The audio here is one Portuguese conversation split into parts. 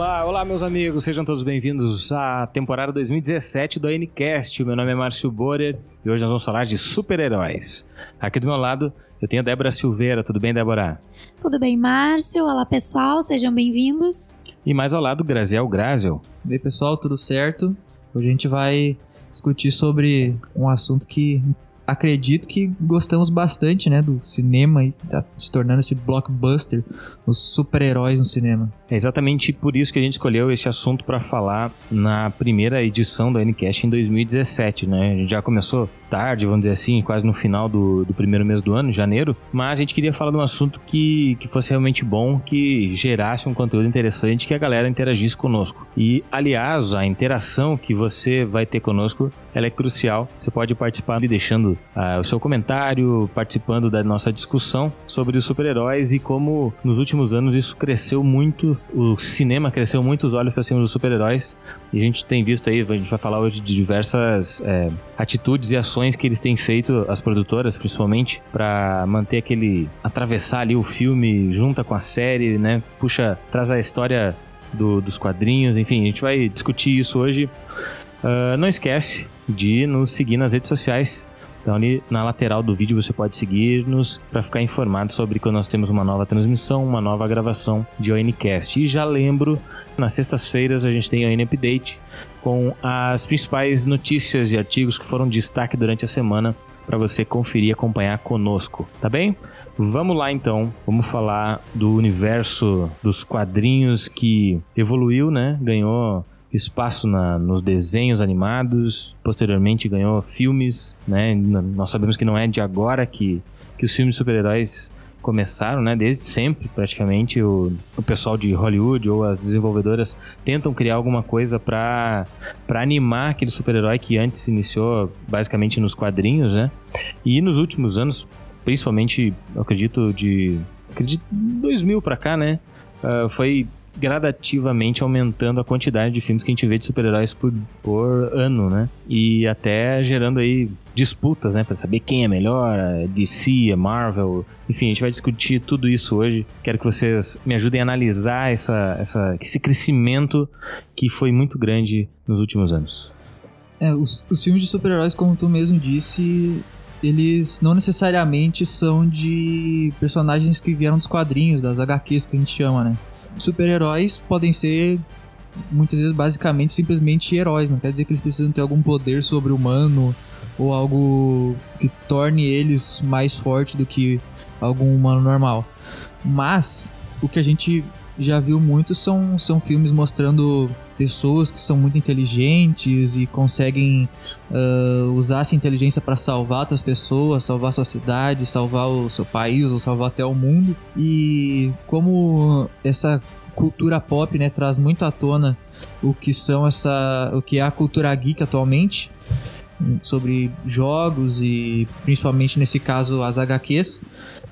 Olá, olá meus amigos, sejam todos bem-vindos à temporada 2017 do Ncast. Meu nome é Márcio Borer e hoje nós vamos falar de super-heróis. Aqui do meu lado eu tenho a Débora Silveira, tudo bem, Débora? Tudo bem, Márcio? Olá pessoal, sejam bem-vindos. E mais ao lado, Graziel Graziel. E aí pessoal, tudo certo? Hoje a gente vai discutir sobre um assunto que acredito que gostamos bastante, né, do cinema e tá se tornando esse blockbuster, os super-heróis no cinema. É exatamente por isso que a gente escolheu esse assunto para falar na primeira edição do Ncast em 2017, né? A gente já começou tarde, vamos dizer assim, quase no final do, do primeiro mês do ano, janeiro, mas a gente queria falar de um assunto que, que fosse realmente bom, que gerasse um conteúdo interessante, que a galera interagisse conosco. E, aliás, a interação que você vai ter conosco, ela é crucial. Você pode participar deixando uh, o seu comentário, participando da nossa discussão sobre os super-heróis e como nos últimos anos isso cresceu muito, o cinema cresceu muito os olhos para cima dos super-heróis. E a gente tem visto aí, a gente vai falar hoje de diversas é, atitudes e ações que eles têm feito, as produtoras principalmente, para manter aquele. atravessar ali o filme junta com a série, né? Puxa, traz a história do, dos quadrinhos, enfim, a gente vai discutir isso hoje. Uh, não esquece de nos seguir nas redes sociais. Então, ali na lateral do vídeo você pode seguir-nos para ficar informado sobre quando nós temos uma nova transmissão, uma nova gravação de ONCast. E já lembro, nas sextas-feiras a gente tem ON Update, com as principais notícias e artigos que foram destaque durante a semana para você conferir e acompanhar conosco, tá bem? Vamos lá então, vamos falar do universo dos quadrinhos que evoluiu, né? Ganhou espaço na, nos desenhos animados, posteriormente ganhou filmes, né? Nós sabemos que não é de agora que, que os filmes super-heróis começaram, né? Desde sempre, praticamente, o, o pessoal de Hollywood ou as desenvolvedoras tentam criar alguma coisa para animar aquele super-herói que antes iniciou basicamente nos quadrinhos, né? E nos últimos anos, principalmente, acredito de acredito 2000 para cá, né? Uh, foi gradativamente aumentando a quantidade de filmes que a gente vê de super-heróis por, por ano, né? E até gerando aí disputas, né, para saber quem é melhor, a DC, Marvel, enfim, a gente vai discutir tudo isso hoje. Quero que vocês me ajudem a analisar essa, essa, esse crescimento que foi muito grande nos últimos anos. É, os, os filmes de super-heróis, como tu mesmo disse, eles não necessariamente são de personagens que vieram dos quadrinhos, das HQs que a gente chama, né? Super-heróis podem ser muitas vezes basicamente simplesmente heróis, não quer dizer que eles precisam ter algum poder sobre-humano ou algo que torne eles mais fortes do que algum humano normal. Mas o que a gente já viu muito são, são filmes mostrando pessoas que são muito inteligentes e conseguem uh, usar essa inteligência para salvar outras pessoas, salvar sua cidade, salvar o seu país ou salvar até o mundo. E como essa cultura pop, né, traz muito à tona o que são essa, o que é a cultura geek atualmente sobre jogos e principalmente nesse caso as HQs,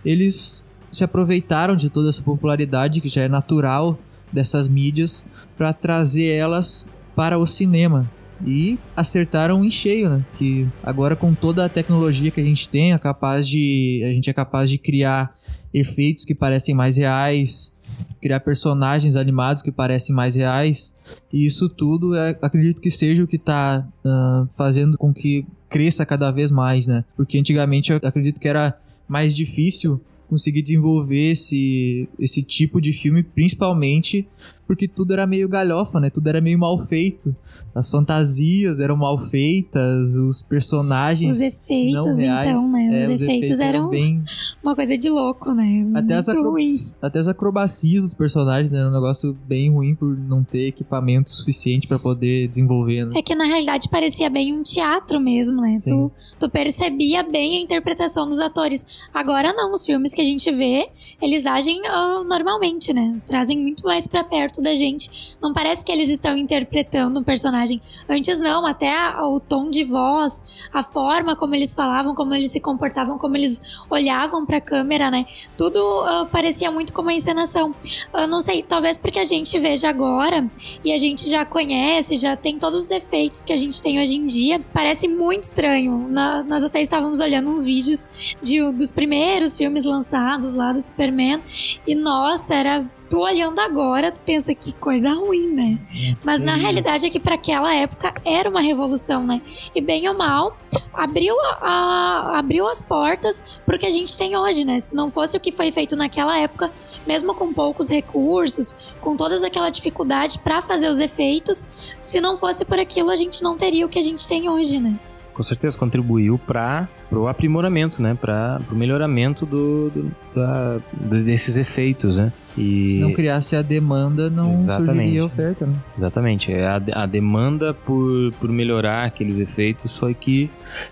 eles se aproveitaram de toda essa popularidade que já é natural dessas mídias para trazer elas para o cinema e acertaram em cheio, né? Que agora com toda a tecnologia que a gente tem, é capaz de a gente é capaz de criar efeitos que parecem mais reais, criar personagens animados que parecem mais reais. E isso tudo, é, acredito que seja o que está uh, ah, fazendo com que cresça cada vez mais, né? Porque antigamente eu acredito que era mais difícil conseguir desenvolver esse, esse tipo de filme, principalmente porque tudo era meio galhofa, né? Tudo era meio mal feito. As fantasias eram mal feitas, os personagens. Os efeitos, reais, então, né? É, os, os, efeitos, eram, eram bem... uma coisa de louco, né? Até Muito as, acro... ruim. Até as acrobacias dos personagens né? era um negócio bem ruim por não ter equipamento suficiente para poder desenvolver. Né? É que na realidade parecia bem um teatro mesmo, né? Tu, tu percebia bem a interpretação dos atores. Agora não, os filmes que a gente vê, eles agem uh, normalmente, né? Trazem muito mais para perto perto da gente. Não parece que eles estão interpretando um personagem. Antes não, até o tom de voz, a forma como eles falavam, como eles se comportavam, como eles olhavam para a câmera, né? Tudo uh, parecia muito como uma encenação. Eu não sei, talvez porque a gente veja agora e a gente já conhece, já tem todos os efeitos que a gente tem hoje em dia. Parece muito estranho. Na, nós até estávamos olhando uns vídeos de, dos primeiros filmes lançados lá do Superman. E nossa, era. Tu olhando agora, tu pensa que coisa ruim, né? Mas na realidade é que para aquela época era uma revolução, né? E bem ou mal, abriu, a, a, abriu as portas pro que a gente tem hoje, né? Se não fosse o que foi feito naquela época, mesmo com poucos recursos, com toda aquela dificuldade para fazer os efeitos, se não fosse por aquilo, a gente não teria o que a gente tem hoje, né? Com certeza contribuiu para o aprimoramento, né? Para o melhoramento do, do da, desses efeitos, né? E... Se não criasse a demanda, não Exatamente. surgiria a oferta, né? Exatamente. A, a demanda por, por melhorar aqueles efeitos foi que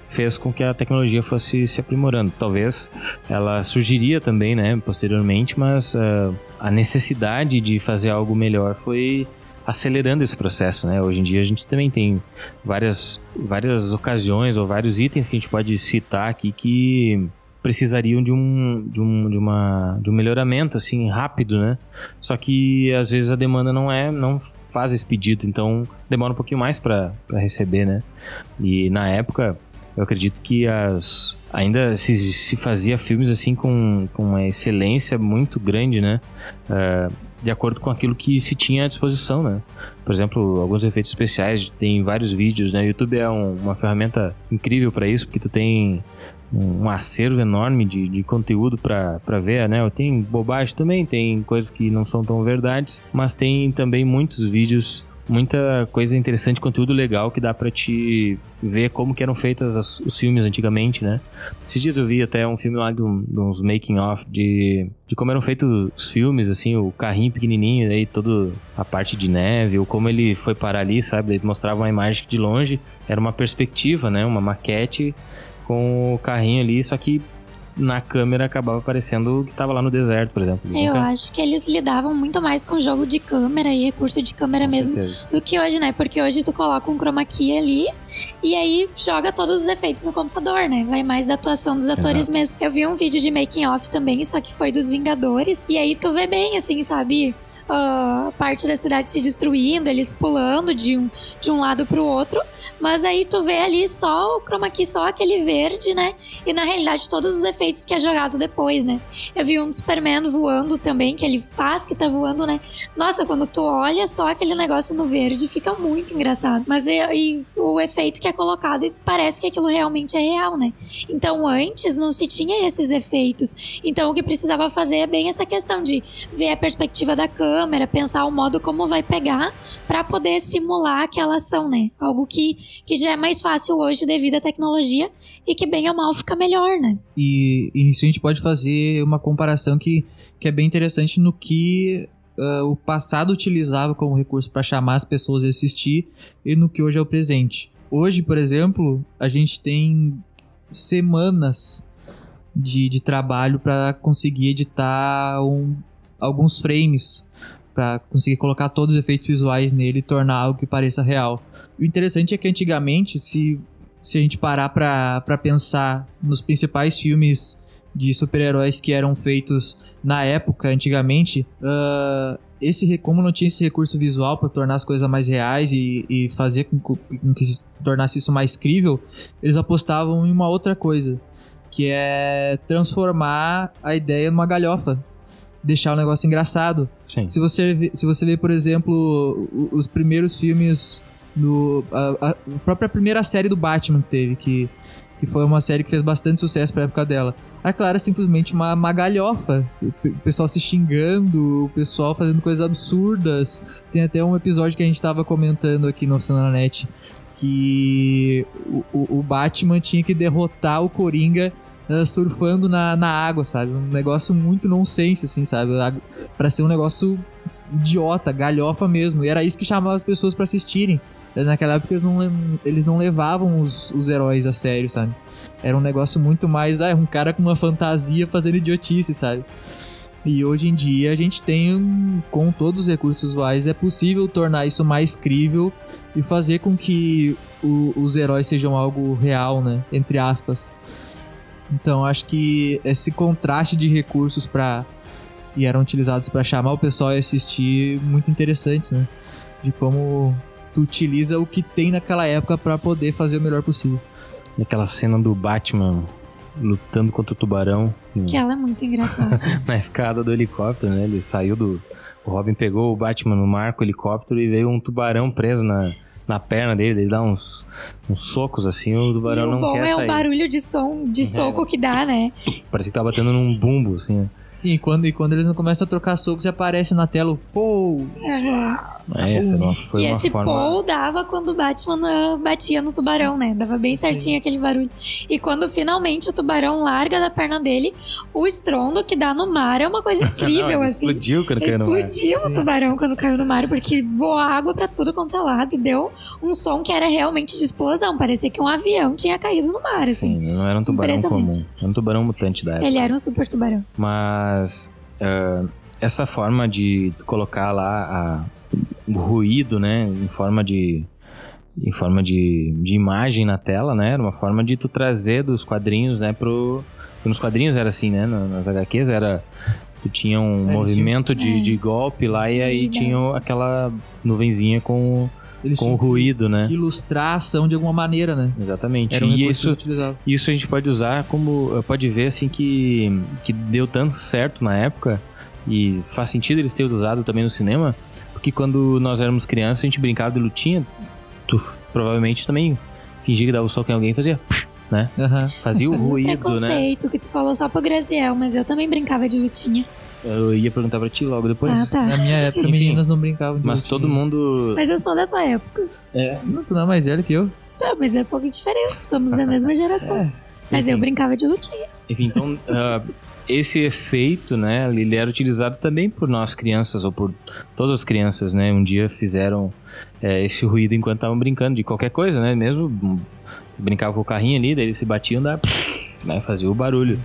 fez com que a tecnologia fosse se aprimorando. Talvez ela surgiria também, né, posteriormente, mas uh, a necessidade de fazer algo melhor foi acelerando esse processo, né? Hoje em dia a gente também tem várias, várias ocasiões ou vários itens que a gente pode citar aqui que precisariam de um, de um, de uma, de um melhoramento assim rápido, né? Só que às vezes a demanda não é, não faz esse pedido, então demora um pouquinho mais para receber, né? E na época eu acredito que as ainda se, se fazia filmes assim com, com uma excelência muito grande, né? Uh, de acordo com aquilo que se tinha à disposição, né? Por exemplo, alguns efeitos especiais, tem vários vídeos, né? O YouTube é um, uma ferramenta incrível para isso, porque tu tem um acervo enorme de, de conteúdo para ver, né? Tem bobagem também, tem coisas que não são tão verdades, mas tem também muitos vídeos muita coisa interessante, conteúdo legal que dá para te ver como que eram feitos os filmes antigamente, né? Esses dias eu vi até um filme lá de, de uns making off de, de como eram feitos os filmes, assim, o carrinho pequenininho, aí toda a parte de neve, ou como ele foi parar ali, sabe? Ele mostrava uma imagem de longe, era uma perspectiva, né? Uma maquete com o carrinho ali, só que na câmera acabava parecendo que tava lá no deserto, por exemplo. Eu nunca... acho que eles lidavam muito mais com jogo de câmera e recurso de câmera com mesmo certeza. do que hoje, né? Porque hoje tu coloca um chroma key ali e aí joga todos os efeitos no computador, né? Vai mais da atuação dos atores Exato. mesmo. Eu vi um vídeo de making off também, só que foi dos Vingadores, e aí tu vê bem assim, sabe? Uh, parte da cidade se destruindo, eles pulando de um, de um lado pro outro. Mas aí tu vê ali só o chroma key, só aquele verde, né? E na realidade todos os efeitos que é jogado depois, né? Eu vi um Superman voando também, que ele faz que tá voando, né? Nossa, quando tu olha só aquele negócio no verde, fica muito engraçado. Mas e, e o efeito que é colocado e parece que aquilo realmente é real, né? Então antes não se tinha esses efeitos. Então o que precisava fazer é bem essa questão de ver a perspectiva da câmera câmera, pensar o modo como vai pegar para poder simular aquela ação, né? Algo que, que já é mais fácil hoje devido à tecnologia e que bem ou mal fica melhor, né? E, e a gente pode fazer uma comparação que, que é bem interessante no que uh, o passado utilizava como recurso para chamar as pessoas a assistir e no que hoje é o presente. Hoje, por exemplo, a gente tem semanas de, de trabalho para conseguir editar um, alguns frames para conseguir colocar todos os efeitos visuais nele e tornar algo que pareça real. O interessante é que antigamente, se, se a gente parar para pensar nos principais filmes de super-heróis que eram feitos na época, antigamente, uh, esse como não tinha esse recurso visual para tornar as coisas mais reais e, e fazer com, com que se tornasse isso mais crível, eles apostavam em uma outra coisa, que é transformar a ideia numa galhofa deixar o negócio engraçado. Sim. Se você vê, se você vê, por exemplo, os primeiros filmes do a, a, própria primeira série do Batman que teve, que que foi uma série que fez bastante sucesso pra época dela. A Clara é simplesmente uma, uma galhofa. O pessoal se xingando, o pessoal fazendo coisas absurdas. Tem até um episódio que a gente tava comentando aqui no Net que o, o, o Batman tinha que derrotar o Coringa uh, surfando na, na água, sabe? Um negócio muito nonsense, assim, sabe? para ser um negócio idiota, galhofa mesmo. E era isso que chamava as pessoas para assistirem. Naquela época eles não, eles não levavam os, os heróis a sério, sabe? Era um negócio muito mais, ah, um cara com uma fantasia fazendo idiotice, sabe? E hoje em dia a gente tem, com todos os recursos visuais, é possível tornar isso mais crível e fazer com que o, os heróis sejam algo real, né? Entre aspas. Então acho que esse contraste de recursos para que eram utilizados para chamar o pessoal a assistir muito interessantes, né? De como tu utiliza o que tem naquela época para poder fazer o melhor possível. E aquela cena do Batman lutando contra o tubarão. Que ela é muito engraçada. na escada do helicóptero, né? Ele saiu do. O Robin pegou o Batman no mar com o helicóptero e veio um tubarão preso na, na perna dele, ele dá uns, uns socos assim, o tubarão e o não bom quer é sair. o barulho de som, de soco que dá, né? Parece que tá batendo num bumbo, assim. né? Sim, quando, e quando eles não começam a trocar socos, aparece na tela o Pou. Aham. É, essa não foi E uma esse forma. Paul dava quando o Batman ah, batia no tubarão, né? Dava bem certinho aquele barulho. E quando finalmente o tubarão larga da perna dele, o estrondo que dá no mar é uma coisa incrível, Não, assim. Explodiu quando caiu no mar. Explodiu o tubarão quando caiu no mar, porque voou água pra tudo quanto é lado e deu um som que era realmente de explosão. Parecia que um avião tinha caído no mar, assim. Sim, não era um tubarão comum. Era um tubarão mutante da época. Ele era um super tubarão. Mas ah, essa forma de colocar lá a- o ruído, né, em forma de em forma de, de imagem na tela, né, era uma forma de tu trazer dos quadrinhos, né, pro nos quadrinhos era assim, né, na- nas HQs era tu tinha um Eles movimento de, É. de golpe lá e aí tinha aquela nuvenzinha com, Eles com ruído, né? ilustrar a ação de alguma maneira, né? Exatamente. Era um e isso. Isso a gente pode usar como. Pode ver assim que, que deu tanto certo na época. E faz sentido eles terem usado também no cinema. Porque quando nós éramos crianças, a gente brincava de lutinha. Tu provavelmente também fingia que dava o soco em alguém e fazia. né? Aham. Fazia o ruído, né? Preconceito que tu falou só pro Graziel, mas eu também brincava de lutinha. Eu ia perguntar pra ti logo depois. Ah, tá. Na minha época, Enfim. meninas não brincavam de Mas todo mundo. Mas eu sou da tua época. É, Não, tu não é mais velho que eu. Ah, mas é pouca diferença, somos da mesma geração. É. Mas eu enfim. brincava de lutinha. Enfim, então ah, esse efeito, né, ele era utilizado também por nós crianças ou por todas as crianças, né? Um dia fizeram é, esse ruído enquanto estavam brincando de qualquer coisa, né? Mesmo hum, brincava com o carrinho ali, daí eles se batiam, da, né, fazia o barulho.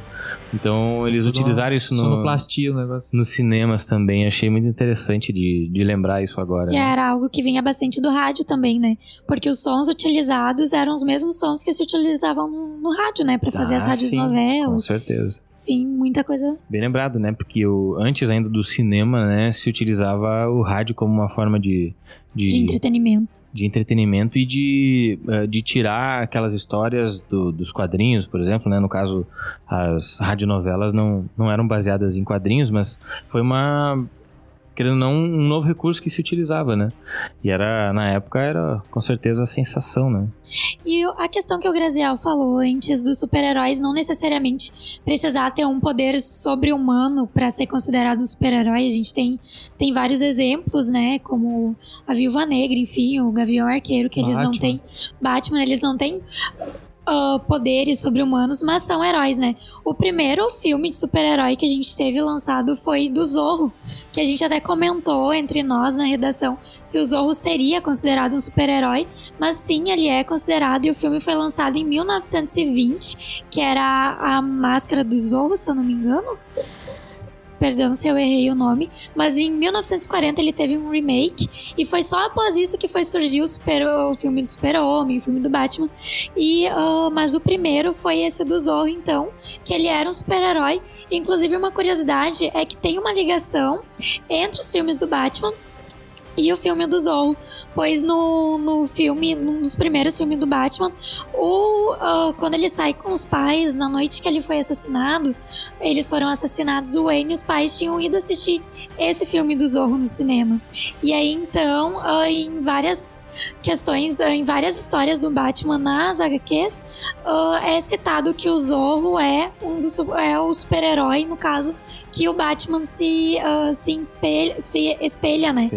Então eles Tudo utilizaram isso no, Sonoplastia o negócio. nos cinemas também. Achei muito interessante de, de lembrar isso agora. E né? era algo que vinha bastante do rádio também, né? Porque os sons utilizados eram os mesmos sons que se utilizavam no, no rádio, né? Pra fazer as Ah, rádios sim, Com novelas. certeza. Enfim, muita coisa. Bem lembrado, né? Porque o, antes ainda do cinema, né, se utilizava o rádio como uma forma de, de, De entretenimento. de entretenimento e de, eh, de tirar aquelas histórias do- dos quadrinhos, por exemplo, né? No caso, as radionovelas não, não eram baseadas em quadrinhos, mas foi uma querendo ou não um novo recurso que se utilizava, né? E era na época era com certeza a sensação, né? E a questão que o Graziel falou antes dos super-heróis não necessariamente precisar ter um poder sobre-humano para ser considerado um super-herói. A gente tem, tem vários exemplos, né? Como a Viúva Negra, enfim, o Gavião Arqueiro, que eles não têm. Batman, eles não têm. Ah, poderes sobre-humanos, mas são heróis, né? O primeiro filme de super-herói que a gente teve lançado foi do Zorro, que a gente até comentou entre nós na redação se o Zorro seria considerado um super-herói, mas sim, ele é considerado e o filme foi lançado em 1920, que era a Máscara do Zorro, se eu não me engano. Perdão se eu errei o nome, mas em 1940 ele teve um remake e foi só após isso que foi surgir o, super, o filme do Super-Homem, o filme do Batman. E, ah, mas o primeiro foi esse do Zorro, então, que ele era um super-herói. Inclusive, uma curiosidade é que tem uma ligação entre os filmes do Batman e o filme do Zorro, pois no, no filme, num dos primeiros filmes do Batman, o, ah, quando ele sai com os pais na noite que ele foi assassinado, eles foram assassinados, o Wayne e os pais tinham ido assistir esse filme do Zorro no cinema. E aí então, ah, em várias questões, ah, em várias histórias do Batman nas HQs, é citado que o Zorro é um dos é o super-herói, no caso, que o Batman se, se, espelha, se espelha, né?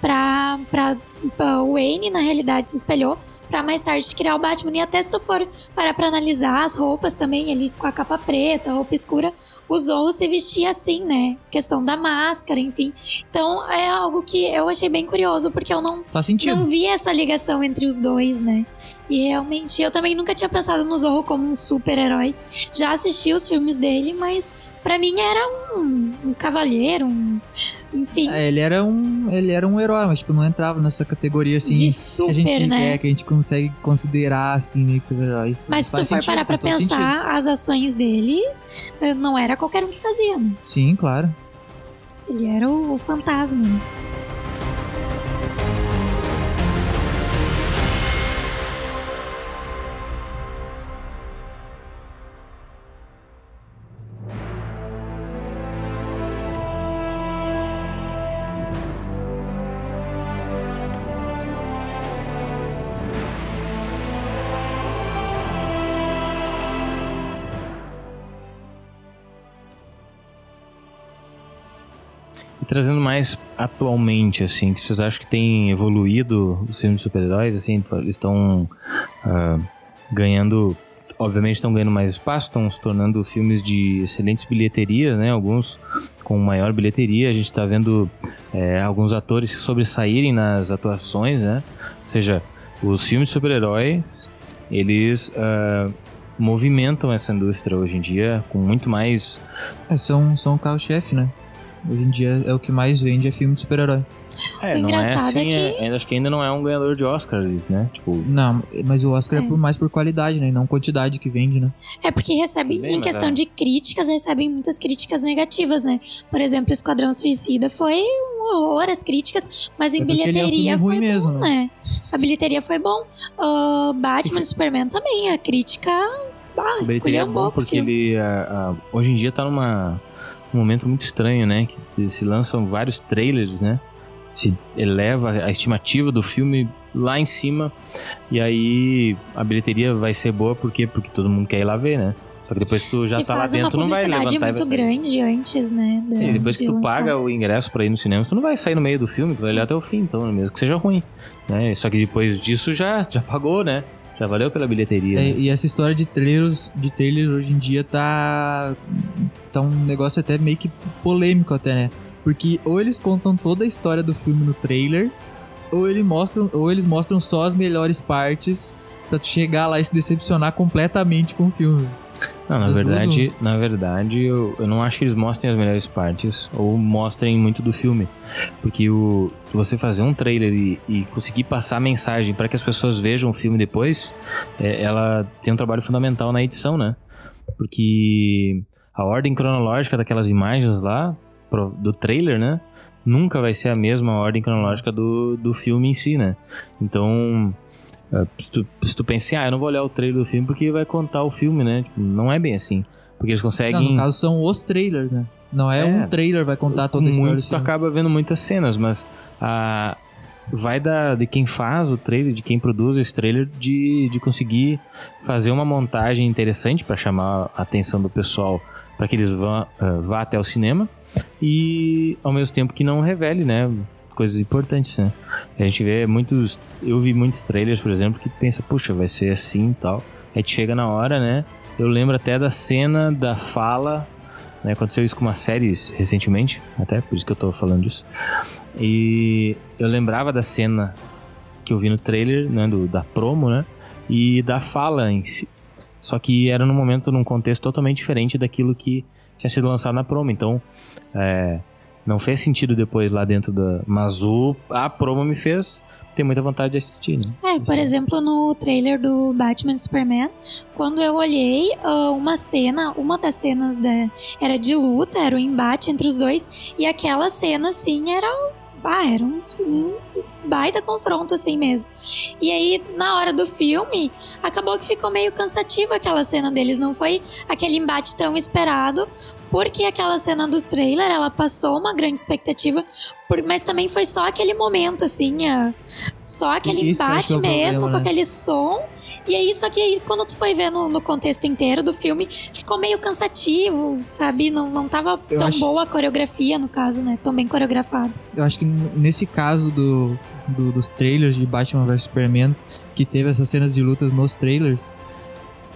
pra, pra, pra o Wayne, na realidade, se espelhou pra mais tarde criar o Batman. E até se tu for parar pra analisar as roupas também, ele com a capa preta, a roupa escura, o Zorro se vestia assim, né? Questão da máscara, enfim. Então é algo que eu achei bem curioso, porque eu não, Faz sentido. não vi essa ligação entre os dois, né? E realmente, eu também nunca tinha pensado no Zorro como um super-herói. Já assisti os filmes dele, mas pra mim era um, um cavalheiro, um. Enfim, É, ele era um, ele era um herói, mas tipo não entrava nessa categoria assim de que super, a gente né? é, que a gente consegue considerar assim meio que super-herói. Mas se tu for sentido, parar pra pensar, as ações dele eh, não era qualquer um que fazia, né? sentido. Sim, claro. Ele era o, o fantasma, né? Trazendo mais atualmente, assim, que vocês acham que tem evoluído os filmes de super-heróis, assim, eles estão uh, ganhando, obviamente estão ganhando mais espaço, estão se tornando filmes de excelentes bilheterias, né, alguns com maior bilheteria, a gente está vendo é, alguns atores se sobressaírem nas atuações, né, ou seja, os filmes de super-heróis, eles uh, movimentam essa indústria hoje em dia com muito mais... É, são, são o carro-chefe, né? Hoje em dia é o que mais vende é filme de super-herói. É, O não é engraçado é assim, que- é- acho que ainda não é um ganhador de Oscar, né? Tipo, Não, mas o Oscar é, É. por, mais por qualidade, né? E não quantidade que vende, né? É porque recebe, Também, em questão é. de críticas, recebem muitas críticas negativas, né? Por exemplo, Esquadrão Suicida foi um horror as críticas, mas em É ele é um bilheteria filme foi ruim mesmo, bom, né? A bilheteria foi bom. Ah, Batman e Superman também, a crítica ah, bilheteria é escolheu um bom pouco. porque ele ah, ah, hoje em dia tá numa um momento muito estranho, né? Que se lançam vários trailers, né? Se eleva a estimativa do filme lá em cima e aí a bilheteria vai ser boa porque porque todo mundo quer ir lá ver, né? Só que depois que tu já Se tá lá uma dentro, não vai levantar publicidade e vai muito grande antes, né? da- E depois que de tu lançar. paga o ingresso pra ir no cinema, tu não vai sair no meio do filme, tu vai olhar até o fim, então, mesmo que seja ruim. Né? Só que depois disso já, já pagou, né? Já valeu pela bilheteria. É, né? e essa história de trailers, de trailer hoje em dia tá. Tá um negócio até meio que polêmico até, né? Porque ou eles contam toda a história do filme no trailer, ou, ele mostram, ou eles mostram só as melhores partes pra tu chegar lá e se decepcionar completamente com o filme. Não, na As duas, verdade, na verdade, eu, eu não acho que eles mostrem as melhores partes ou mostrem muito do filme. Porque o, você fazer um trailer e, e conseguir passar a mensagem para que as pessoas vejam o filme depois, é, ela tem um trabalho fundamental na edição, né? Porque a ordem cronológica daquelas imagens lá, do trailer, né? Nunca vai ser a mesma ordem cronológica do, do filme em si, né? Então, é, se tu, se tu pensa, assim, ah, eu não vou olhar o trailer do filme porque vai contar o filme, né? Tipo, não é bem assim. Porque eles Não, conseguem. no caso são os trailers, né? Não é, É. um trailer vai contar toda a história muito, tu filme. acaba vendo muitas cenas, mas a, vai da, de quem faz o trailer, de quem produz esse trailer, de, de conseguir fazer uma montagem interessante para chamar a atenção do pessoal para que eles vá, ah, vá até o cinema e ao mesmo tempo que não revele, né? Coisas importantes, né? A gente vê muitos. Eu vi muitos trailers, por exemplo, que pensa, puxa, vai ser assim e tal. Aí chega na hora, né? Eu lembro até da cena da fala né? Aconteceu isso com uma série recentemente, até por isso que eu tô falando disso. E eu lembrava da cena que eu vi no trailer, né, do, da promo, né? E da fala em si. Só que era num momento, num contexto totalmente diferente daquilo que tinha sido lançado na promo. Então, é, não fez sentido depois lá dentro da. Mas o, a promo me fez ter muita vontade de assistir, né? É, por exemplo, no trailer do Batman Superman, quando eu olhei ah, uma cena, uma das cenas da, era de luta, era o embate entre os dois, e aquela cena, assim, era, ah, era um, um baita confronto, assim mesmo. E aí, na hora do filme, acabou que ficou meio cansativo aquela cena deles, não foi aquele embate tão esperado, porque aquela cena do trailer, ela passou uma grande expectativa, por- mas também foi só aquele momento, assim, ah, só aquele Isso embate é mesmo, problema, com né? aquele som. E aí, só que aí, quando tu foi ver no, no contexto inteiro do filme, ficou meio cansativo, sabe? Não, não tava Eu tão acho- boa a coreografia, no caso, né? Tão bem coreografado. Eu acho que nesse caso do, do- dos trailers de Batman vs Superman, que teve essas cenas de lutas nos trailers,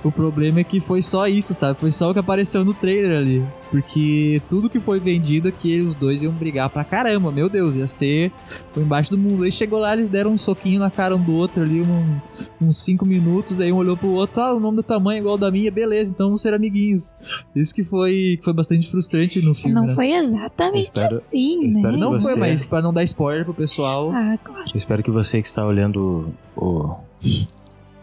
o problema é que foi só isso, sabe? Foi só o que apareceu no trailer ali. Porque tudo que foi vendido é que os dois iam brigar pra caramba, meu Deus, ia ser o embaixo do mundo. Aí chegou lá, eles deram um soquinho na cara um do outro ali, um- uns 5 minutos, daí um olhou pro outro, ah, o nome tua mãe é igual ao da minha, beleza, então vamos ser amiguinhos. Isso que foi, que foi bastante frustrante no filme, não né? foi exatamente espero- assim, né? Não foi, você- mas pra não dar spoiler pro pessoal. Ah, claro. Eu espero que você que está olhando o,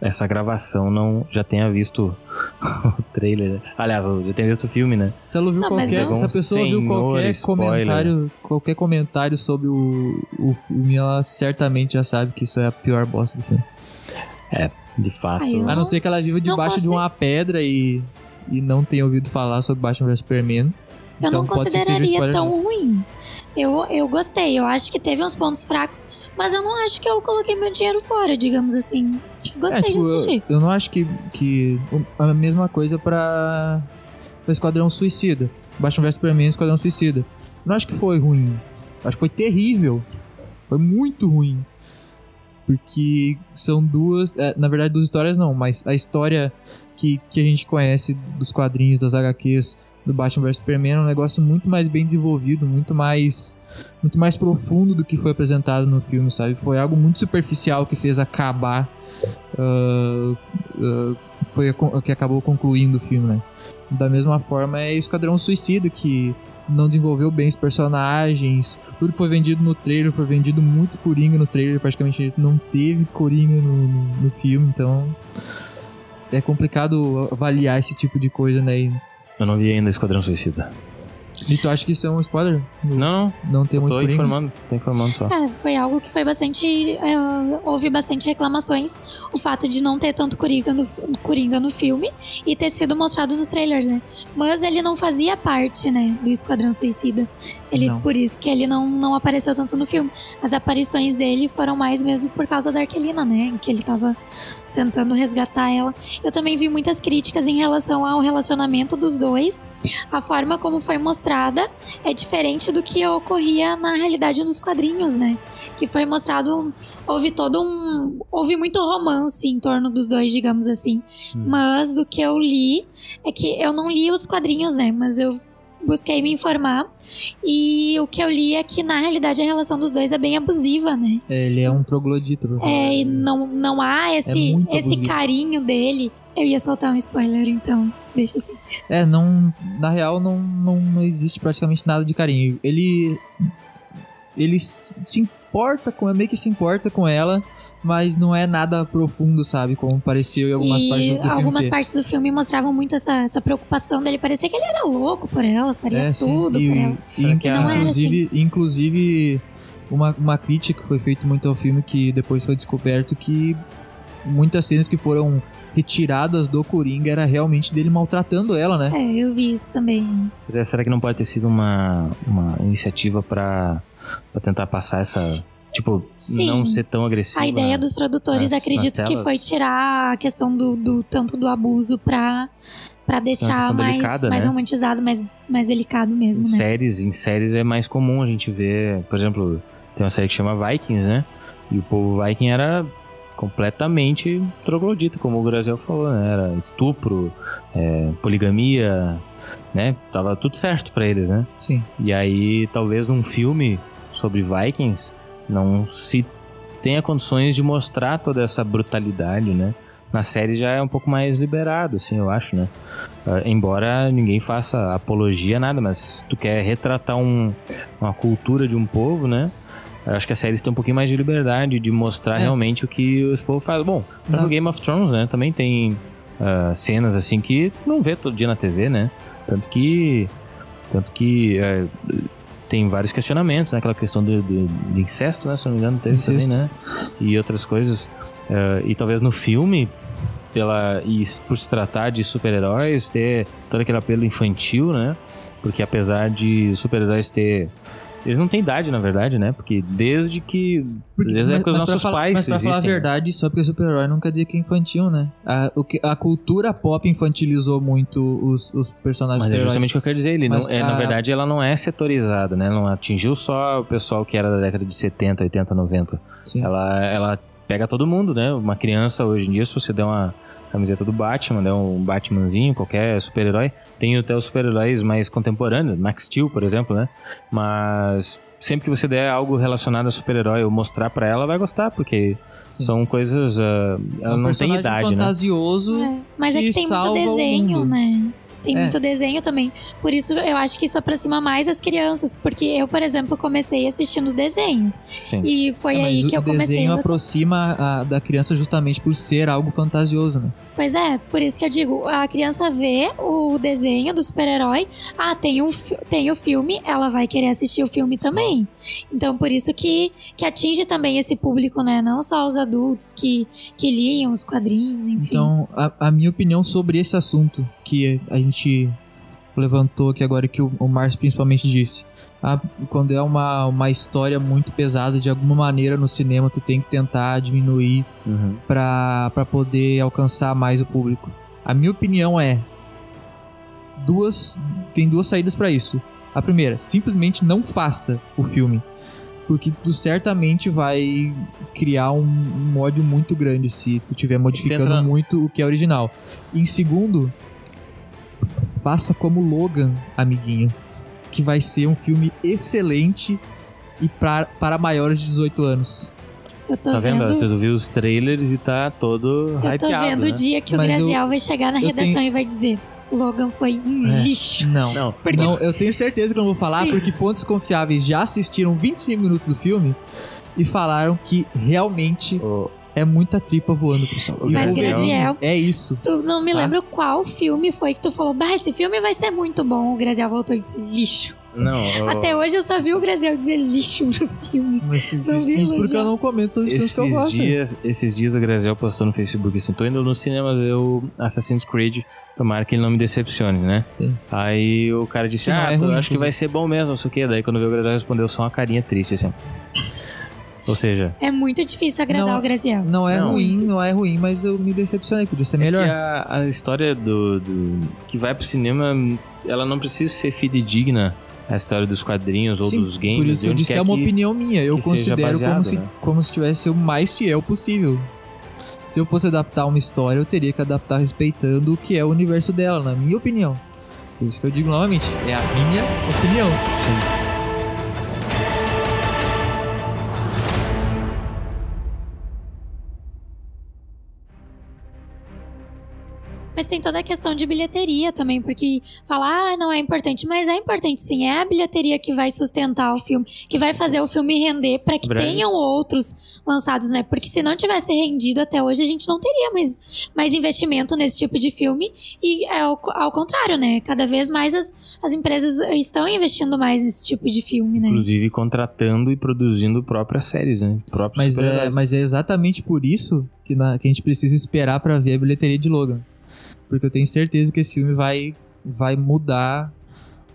essa gravação não já tenha visto o trailer. Aliás, já tenha visto o filme, né? Se ela viu Não, qualquer, eu- se a pessoa viu qualquer spoiler. comentário, qualquer comentário sobre o, o filme, ela certamente já sabe que isso é a pior bosta do filme. De fato. Eu- A não ser que ela viva debaixo de consigo- uma pedra e, e não tenha ouvido falar sobre Batman vs Superman. Eu Então não pode ser que seja consideraria tão ruim. Eu, eu gostei, eu acho que teve uns pontos fracos, mas eu não acho que eu coloquei meu dinheiro fora, digamos assim. Gostei É, tipo, de eu, assistir. eu não acho que, que a mesma coisa pra, pra Esquadrão Suicida. Batman vs Superman e Esquadrão Suicida. Eu não acho que foi ruim. Acho que foi terrível. Foi muito ruim. Porque são duas. é, na verdade, duas histórias não, mas a história que, que a gente conhece dos quadrinhos, das HQs do Batman vs Superman é um negócio muito mais bem desenvolvido, muito mais. muito mais profundo do que foi apresentado no filme, sabe? Foi algo muito superficial que fez acabar. ah, ah, foi que acabou concluindo o filme, né? Da mesma forma é o Esquadrão Suicida, que não desenvolveu bem os personagens. Tudo que foi vendido no trailer foi vendido muito Coringa no trailer. Praticamente não teve Coringa no, no, no filme, então. É complicado avaliar esse tipo de coisa, né? E, Eu não vi ainda Esquadrão Suicida. e tu acha que isso é um spoiler? Não, não. Não ter muito Tô informando, tô informando só. É, foi algo que foi bastante. é, houve bastante reclamações. O fato de não ter tanto Coringa no, Coringa no filme e ter sido mostrado nos trailers, né? Mas ele não fazia parte, né, do Esquadrão Suicida. Ele, Não. por isso que ele não, não apareceu tanto no filme. As aparições dele foram mais mesmo por causa da Arquelina, né? Que ele tava tentando resgatar ela. Eu também vi muitas críticas em relação ao relacionamento dos dois. A forma como foi mostrada é diferente do que ocorria na realidade nos quadrinhos, né? Que foi mostrado, houve todo um, houve muito romance em torno dos dois, digamos assim. Hum. Mas o que eu li é que eu não li os quadrinhos, né? Mas eu busquei me informar e o que eu li é que na realidade a relação dos dois é bem abusiva, né? É, ele é um troglodita. falar. É, e não, não há esse, muito esse carinho dele. Eu ia soltar um spoiler, então deixa assim. É, não. Na real, não, não, não existe praticamente nada de carinho. Ele. Ele se importa com. Meio que se importa com ela, mas não é nada profundo, sabe? Como pareceu em algumas e partes do filme. algumas ter. partes do filme mostravam muito essa, essa preocupação dele. Parecia que ele era louco por ela, faria É, tudo e, por ela. e, Será que a- Não era inclusive, inclusive uma, uma crítica que foi feita muito ao filme que depois foi descoberto que muitas cenas que foram retiradas do Coringa era realmente dele maltratando ela, né? É, eu vi isso também. Pois é, será que não pode ter sido uma, uma iniciativa pra, pra tentar passar essa. Tipo, Sim. não ser tão agressiva? A ideia dos produtores, nas- acredito nas que foi tirar a questão do, do tanto do abuso pra, pra deixar questão mais, delicada, mais né? romantizado, mais, mais delicado Em mesmo, né? séries, em séries é mais comum a gente ver, por exemplo, tem uma série que chama Vikings, né? E o povo Viking era completamente troglodita, como o Graziel falou, né? Era estupro, é, poligamia, né? Tava tudo certo pra eles, né? Sim. E aí, talvez num filme sobre Vikings não se tenha condições de mostrar toda essa brutalidade, né? Na série já é um pouco mais liberado, assim, eu acho, né? Ah, embora ninguém faça apologia a nada, mas se tu quer retratar um- uma cultura de um povo, né? Eu acho que as séries têm um pouquinho mais de liberdade de mostrar É. realmente o que os povos fazem. Bom, no. Game of Thrones, né? Também tem ah, cenas assim que tu não vê todo dia na TV, né? Tanto que. Tanto que. é, tem vários questionamentos, né? Aquela questão do, do- do incesto, né? Se não me engano, teve Incesto. também, né? E outras coisas. Ah, e talvez no filme, pela, e por se tratar de super-heróis, ter todo aquele apelo infantil, né? Porque apesar de super-heróis ter. Eles não têm idade, na verdade, né? Porque desde que. Porque- desde a época dos pra nossos falar- pais mas pra falar a existem. né? verdade, só porque super-herói não quer dizer que é infantil, né? A, o que, a cultura pop infantilizou muito os, os personagens Mas é justamente o que eu quero dizer. Ele Mas não, é, a- Na verdade, ela não é setorizada, né? Não atingiu só o pessoal que era da década de 70, 80, 90. Sim. Ela, ela pega todo mundo, né? Uma criança hoje em dia, se você der uma camiseta do Batman, der um Batmanzinho, qualquer super-herói, tem até os super-heróis mais contemporâneos, Max Steel, por exemplo, né? Mas sempre que você der algo relacionado a super-herói ou mostrar pra ela, vai gostar, porque Sim. são coisas. É ela um não tem idade, né? fantasioso. É, Mas é que que tem muito desenho, né? Tem É. muito desenho também. Por isso eu acho que isso aproxima mais as crianças. Porque eu, por exemplo, comecei assistindo desenho. Sim. E foi É, aí o que eu comecei desenho a gostar. aproxima a- da criança justamente por ser algo fantasioso, né? Pois é, por isso que eu digo, a criança vê o desenho do super-herói, ah, tem, um, tem o filme, ela vai querer assistir o filme também. Então, por isso que, que atinge também esse público, né? Não só os adultos que, que liam os quadrinhos, enfim. Então, a, a minha opinião sobre esse assunto que a gente levantou aqui agora, que o, o Márcio principalmente disse. Ah, quando é uma, uma história muito pesada, de alguma maneira no cinema, tu tem que tentar diminuir Uhum. pra, pra poder alcançar mais o público. A minha opinião é duas tem duas saídas pra isso. A primeira, simplesmente não faça o filme. Porque tu certamente vai criar um, um ódio muito grande se tu estiver modificando Tenta- muito o que é original. Em segundo, faça como Logan, amiguinho. Que vai ser um filme excelente e pra, para maiores de 18 anos. Eu tô Tá vendo? vendo. Tu viu os trailers e tá todo Eu tô hypeado, vendo né? o dia que o Mas eu- Graziel vai chegar na eu redação tenho- e vai dizer: Logan foi um É. lixo. Não. Não, Não, eu tenho certeza que eu não vou falar, Sim. porque fontes confiáveis já assistiram 25 minutos do filme e falaram que realmente o- é muita tripa voando, pessoal. E Mas, Graziel- é isso. Tu não me Tá. lembro qual filme foi que tu falou: Bah, esse filme vai ser muito bom. O Graziel voltou e disse: lixo. não, o- Até hoje eu só vi o Graziel dizer lixo pros filmes. Mas, Não vi isso porque eu não comento sobre os filmes Esses que eu gosto. dias, esses dias o Graziel postou no Facebook assim, tô indo no cinema ver o Assassin's Creed, tomara que ele não me decepcione, né? Sim. Aí o cara disse, Que ah, é tu ruim, acho que vai ser bom mesmo, não sei o quê. Daí quando veio o Graziel respondeu só uma carinha triste, assim. Ou seja, É muito difícil agradar Não. o Graziel. Não é Não. ruim, não é ruim, mas eu me decepcionei, podia ser melhor. que a, a história do, do- que vai pro cinema, ela não precisa ser fidedigna a história dos quadrinhos ou Sim, dos games. Por isso que eu disse que é uma opinião minha. Eu que considero como baseado, se, né? como se tivesse o mais fiel possível. Se eu fosse adaptar uma história, eu teria que adaptar respeitando o que é o universo dela, na minha opinião. Por isso que eu digo novamente, é a minha opinião. Mas tem toda a questão de bilheteria também, porque falar ah, não é importante, mas é importante sim. É a bilheteria que vai sustentar o filme, que vai fazer o filme render para que Verdade. tenham outros lançados, né? Porque se não tivesse rendido até hoje, a gente não teria mais, mais investimento nesse tipo de filme. E é ao, ao contrário, né? Cada vez mais as, as empresas estão investindo mais nesse tipo de filme, né? Inclusive contratando e produzindo próprias séries, né? Próprios Mas é, mas é exatamente por isso que, na- que a gente precisa esperar pra ver a bilheteria de Logan. Porque eu tenho certeza que esse filme vai, vai mudar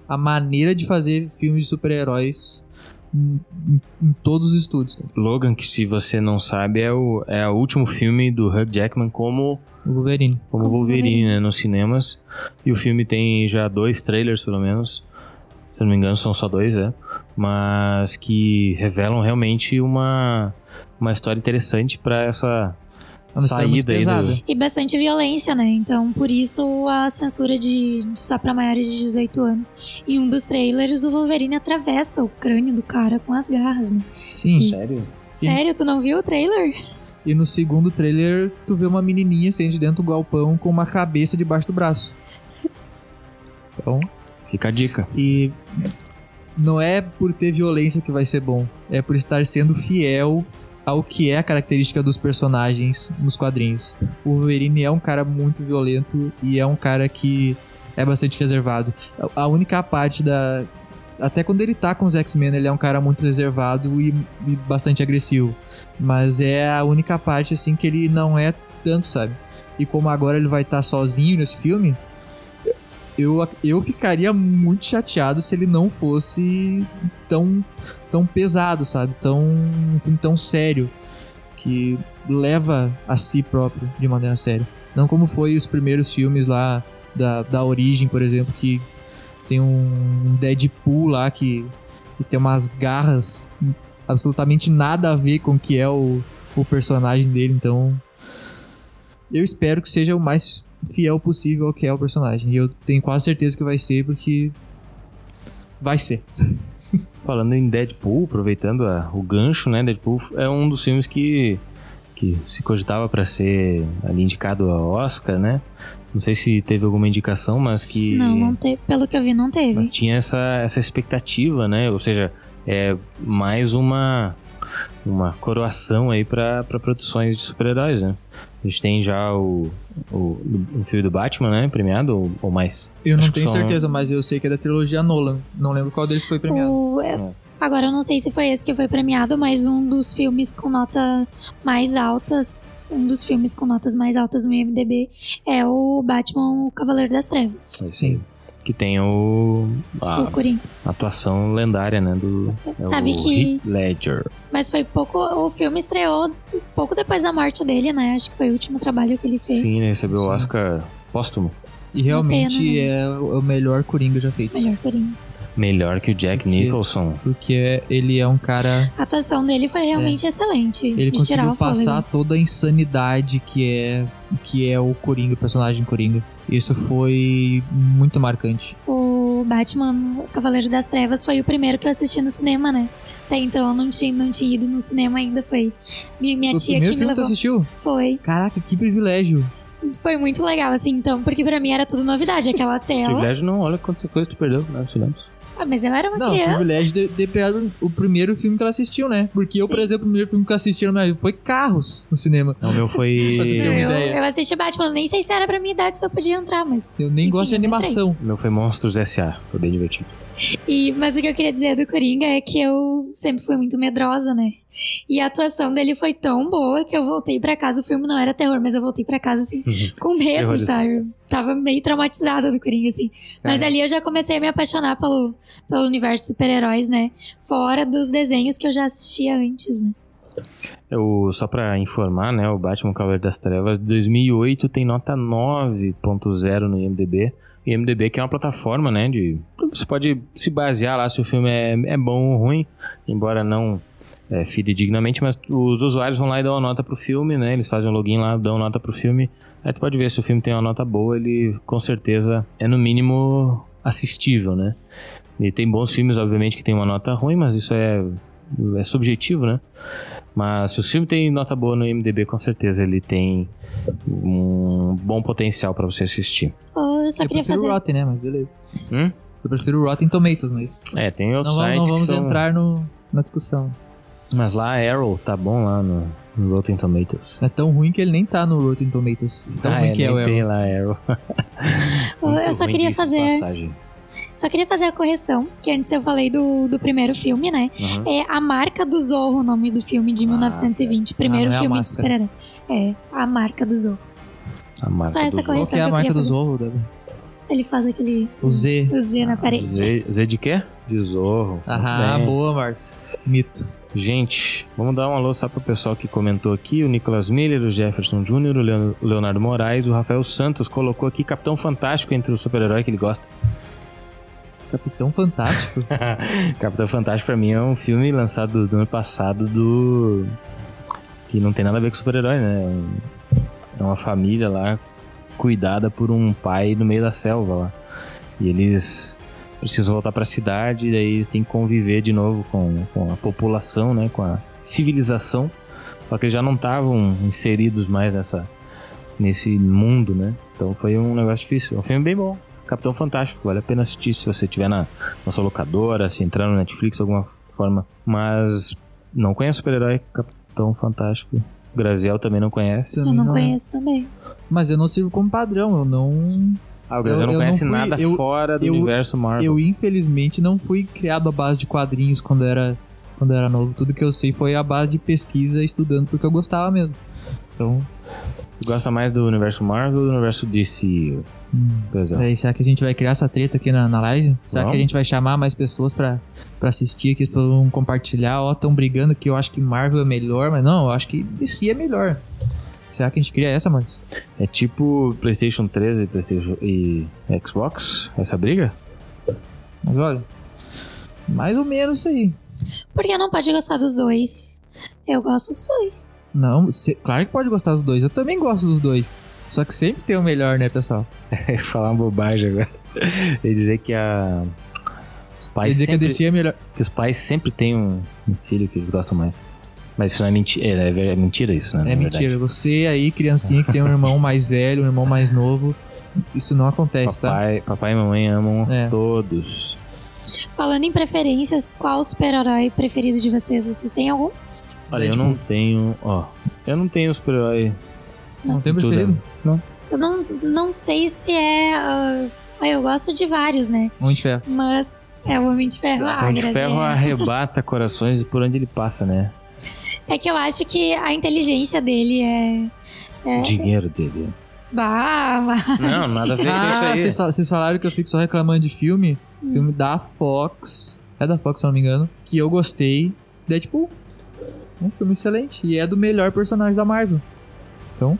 a maneira de fazer filmes de super-heróis em, em- em todos os estúdios. cara. Logan, que se você não sabe, é o, é o último filme do Hugh Jackman como, O Wolverine. como, Como Wolverine, Wolverine. né, nos cinemas. E o filme tem já dois trailers, pelo menos. Se eu não me engano, são só dois, é. Mas que revelam realmente uma, uma história interessante pra essa É saída aí pesada. do... E bastante violência, né? Então, por isso a censura de, de só pra maiores de 18 anos. Em um dos trailers, o Wolverine atravessa o crânio do cara com as garras, né? Sim. Sério? Sério, tu não viu o trailer? E no segundo trailer, tu vê uma menininha saindo de dentro do galpão com uma cabeça debaixo do braço. Então, Fica a dica. e não é por ter violência que vai ser bom, é por estar sendo fiel ao que é a característica dos personagens nos quadrinhos. O Wolverine é um cara muito violento e é um cara que é bastante reservado. A única parte da até quando ele tá com os X-Men, ele é um cara muito reservado e, e bastante agressivo. Mas é a única parte, assim, que ele não é tanto, sabe? E como agora ele vai estar sozinho nesse filme, eu, eu ficaria muito chateado se ele não fosse tão, tão pesado, sabe? Tão, um filme tão sério, que leva a si próprio de maneira séria. Não como foi os primeiros filmes lá da, da Origem, por exemplo, que tem um Deadpool lá que, que tem umas garras absolutamente nada a ver com o que é o, o personagem dele, então eu espero que seja o mais fiel possível ao que é o personagem. E eu tenho quase certeza que vai ser, porque vai ser. Falando em Deadpool, aproveitando a- o gancho, né? Deadpool é um dos filmes que, que se cogitava pra ser ali indicado ao Oscar, né? Não sei se teve alguma indicação, mas que. Não, não teve. Pelo que eu vi, não teve. Mas tinha essa, essa expectativa, né? Ou seja, é mais uma, uma coroação aí pra pra produções de super-heróis, né? A gente tem já o, o, o filme do Batman, né? Premiado ou, ou mais? Eu Acho não tenho só- certeza, mas eu sei que é da trilogia Nolan. Não lembro qual deles foi premiado. O- é- Agora eu não sei se foi esse que foi premiado, mas um dos filmes com nota mais altas, um dos filmes com notas mais altas no IMDb é o Batman o Cavaleiro das Trevas. É Sim. Que tem o, a O Coringa. atuação lendária, né? Do é Sabe o que- Heath Ledger. Mas foi pouco. O filme estreou pouco depois da morte dele, né? Acho que foi o último trabalho que ele fez. Sim, ele recebeu o. Oscar póstumo. E realmente pena, né? é o o melhor Coringa já feito. Melhor Coringa. Melhor que o Jack Porque- Nicholson. Porque ele é um cara. A atuação dele foi realmente excelente. Ele de tirar conseguiu passar toda a insanidade que é que é o Coringa, o personagem Coringa. Isso foi muito marcante. O Batman o Cavaleiro das Trevas foi o primeiro que eu assisti no cinema, né? Até então eu não tinha, não tinha ido no cinema ainda, foi minha, minha o tia que me filme que levou. assistiu? Foi. Caraca, que privilégio. Foi muito legal, assim, então, porque pra mim era tudo novidade, aquela tela. Privilégio não, olha quanta coisa tu perdeu, né? Silêncio. Ah, mas eu era uma Não, o criança. privilégio de ter pegado o primeiro filme que ela assistiu, né? Porque eu, por Sim. exemplo, o primeiro filme que eu assisti na minha vida foi Carros no cinema. Não, o meu foi. Pra tu ter uma Eu, ideia. eu assisti Batman, nem sei se era pra minha idade se eu podia entrar, mas. Eu nem Enfim, gosto de entrei. animação. O meu foi Monstros S.A. Foi bem divertido. E, mas o que eu queria dizer do Coringa é que eu sempre fui muito medrosa, né? E a atuação dele foi tão boa que eu voltei pra casa. O filme não era terror, mas eu voltei pra casa, assim, com medo, Terrorizado. sabe? Eu tava meio traumatizada do Coringa, assim. Mas ali eu já comecei a me apaixonar pelo, pelo universo de super-heróis, né? Fora dos desenhos que eu já assistia antes, né? Eu, só pra informar, né? O Batman Cavaleiro das Trevas de 2008 tem nota 9.0 no IMDb. IMDb que é uma plataforma, né? De, você pode se basear lá se o filme é, é bom ou ruim, embora não é, fidedignamente, mas os usuários vão lá e dão uma nota pro filme, né? Eles fazem um login lá, dão nota pro filme. Aí tu pode ver se o filme tem uma nota boa, ele com certeza é no mínimo assistível, né? E tem bons filmes, obviamente, que tem uma nota ruim, mas isso é, é subjetivo, né? Mas se o filme tem nota boa no IMDb, com certeza ele tem um bom potencial pra você assistir. Eu só eu queria prefiro fazer. o Rotten, né? Mas beleza. Hum? Eu prefiro o Rotten Tomatoes, mas... É, tem Não outros vamos, sites não vamos que são... entrar no, na discussão. Mas lá a Arrow tá bom lá no, no Rotten Tomatoes. É tão ruim que ele nem tá no Rotten Tomatoes. Tão ah, ruim é, que é nem o tem Arrow. lá Arrow. Eu só queria fazer. passagem. Só queria fazer a correção, que antes eu falei do, do primeiro filme, né? Uhum. É A Marca do Zorro, o nome do filme de 1920. Primeiro Ah, é filme de super-heróis. É, A Marca do Zorro. A marca Só essa correção. Qual que é a que marca queria do fazer. Zorro, Davi? Ele faz aquele. O Z. O Z na parede. Z, Z de quê? De Zorro. Ah, boa, Márcio. Mito. Gente, vamos dar um alô só pro pessoal que comentou aqui. O Nicolas Miller, o Jefferson Júnior, o Leon- o Leonardo Moraes, o Rafael Santos colocou aqui Capitão Fantástico entre os super-heróis que ele gosta. Capitão Fantástico. Capitão Fantástico pra mim é um filme lançado do ano passado do... Que não tem nada a ver com super-herói, né? É uma família lá cuidada por um pai no meio da selva lá. E eles precisam voltar pra cidade e daí eles têm que conviver de novo com, com a população, né? Com a civilização. Só que eles já não estavam inseridos mais nessa, nesse mundo, né? Então foi um negócio difícil. É um filme bem bom. Capitão Fantástico, vale a pena assistir se você tiver na, na sua locadora, se entrar no Netflix de alguma forma. Mas não conhece super-herói Capitão Fantástico. Graziel também não conhece. Eu Também não é. conheço também. Mas eu não sirvo como padrão. Eu não. Ah, o Graziel Eu- não eu conhece não fui- nada eu- fora do universo Marvel. Eu, infelizmente, não fui criado à base de quadrinhos quando era, quando era novo. Tudo que eu sei foi a base de pesquisa estudando porque eu gostava mesmo. Então, Tu gosta mais do universo Marvel ou do universo DC, hum, aí, será que a gente vai criar essa treta aqui na, na live? Será Vamos. que a gente vai chamar mais pessoas pra, pra assistir aqui, pra um compartilhar? Ó, tão brigando que eu acho que Marvel é melhor, mas não, eu acho que DC é melhor. Será que a gente cria essa, mano? É tipo PlayStation 3 e, PlayStation e Xbox? Essa briga? Mas olha, mais ou menos isso aí. Porque não pode gostar dos dois. Eu gosto dos dois. Não, cê- claro que pode gostar dos dois. Eu também gosto dos dois. Só que sempre tem o melhor, né, pessoal? Ia falar uma bobagem agora. Ia dizer que a. Os pais, dizer que a sempre, DC é melhor. que os pais sempre têm um, um filho que eles gostam mais. Mas isso não é mentira. É, é, é mentira isso, né? É mentira. Você aí, criancinha que tem um irmão mais velho, um irmão mais novo, isso não acontece, tá? Papai, papai e mamãe amam É. todos. Falando em preferências, qual o super-herói preferido de vocês? Vocês têm algum? Olha, eu Deadpool. não tenho. Ó. Eu não tenho super-herói. Não tem tudo, preferido? Não. Eu não, não sei se é. ah, eu gosto de vários, né? Homem de ferro. Mas é o Homem de Ferro. Ah, Homem de. Ferro arrebata corações por onde ele passa, né? É que eu acho que a inteligência dele é. É. Dinheiro dele. Bah, mas- Não, nada a ver com Ah, isso aí. vocês fal- vocês falaram que eu fico só reclamando de filme. Hum. Filme da Fox. É da Fox, se eu não me engano. Que eu gostei. Deadpool. Um filme excelente. E é do melhor personagem da Marvel. Então,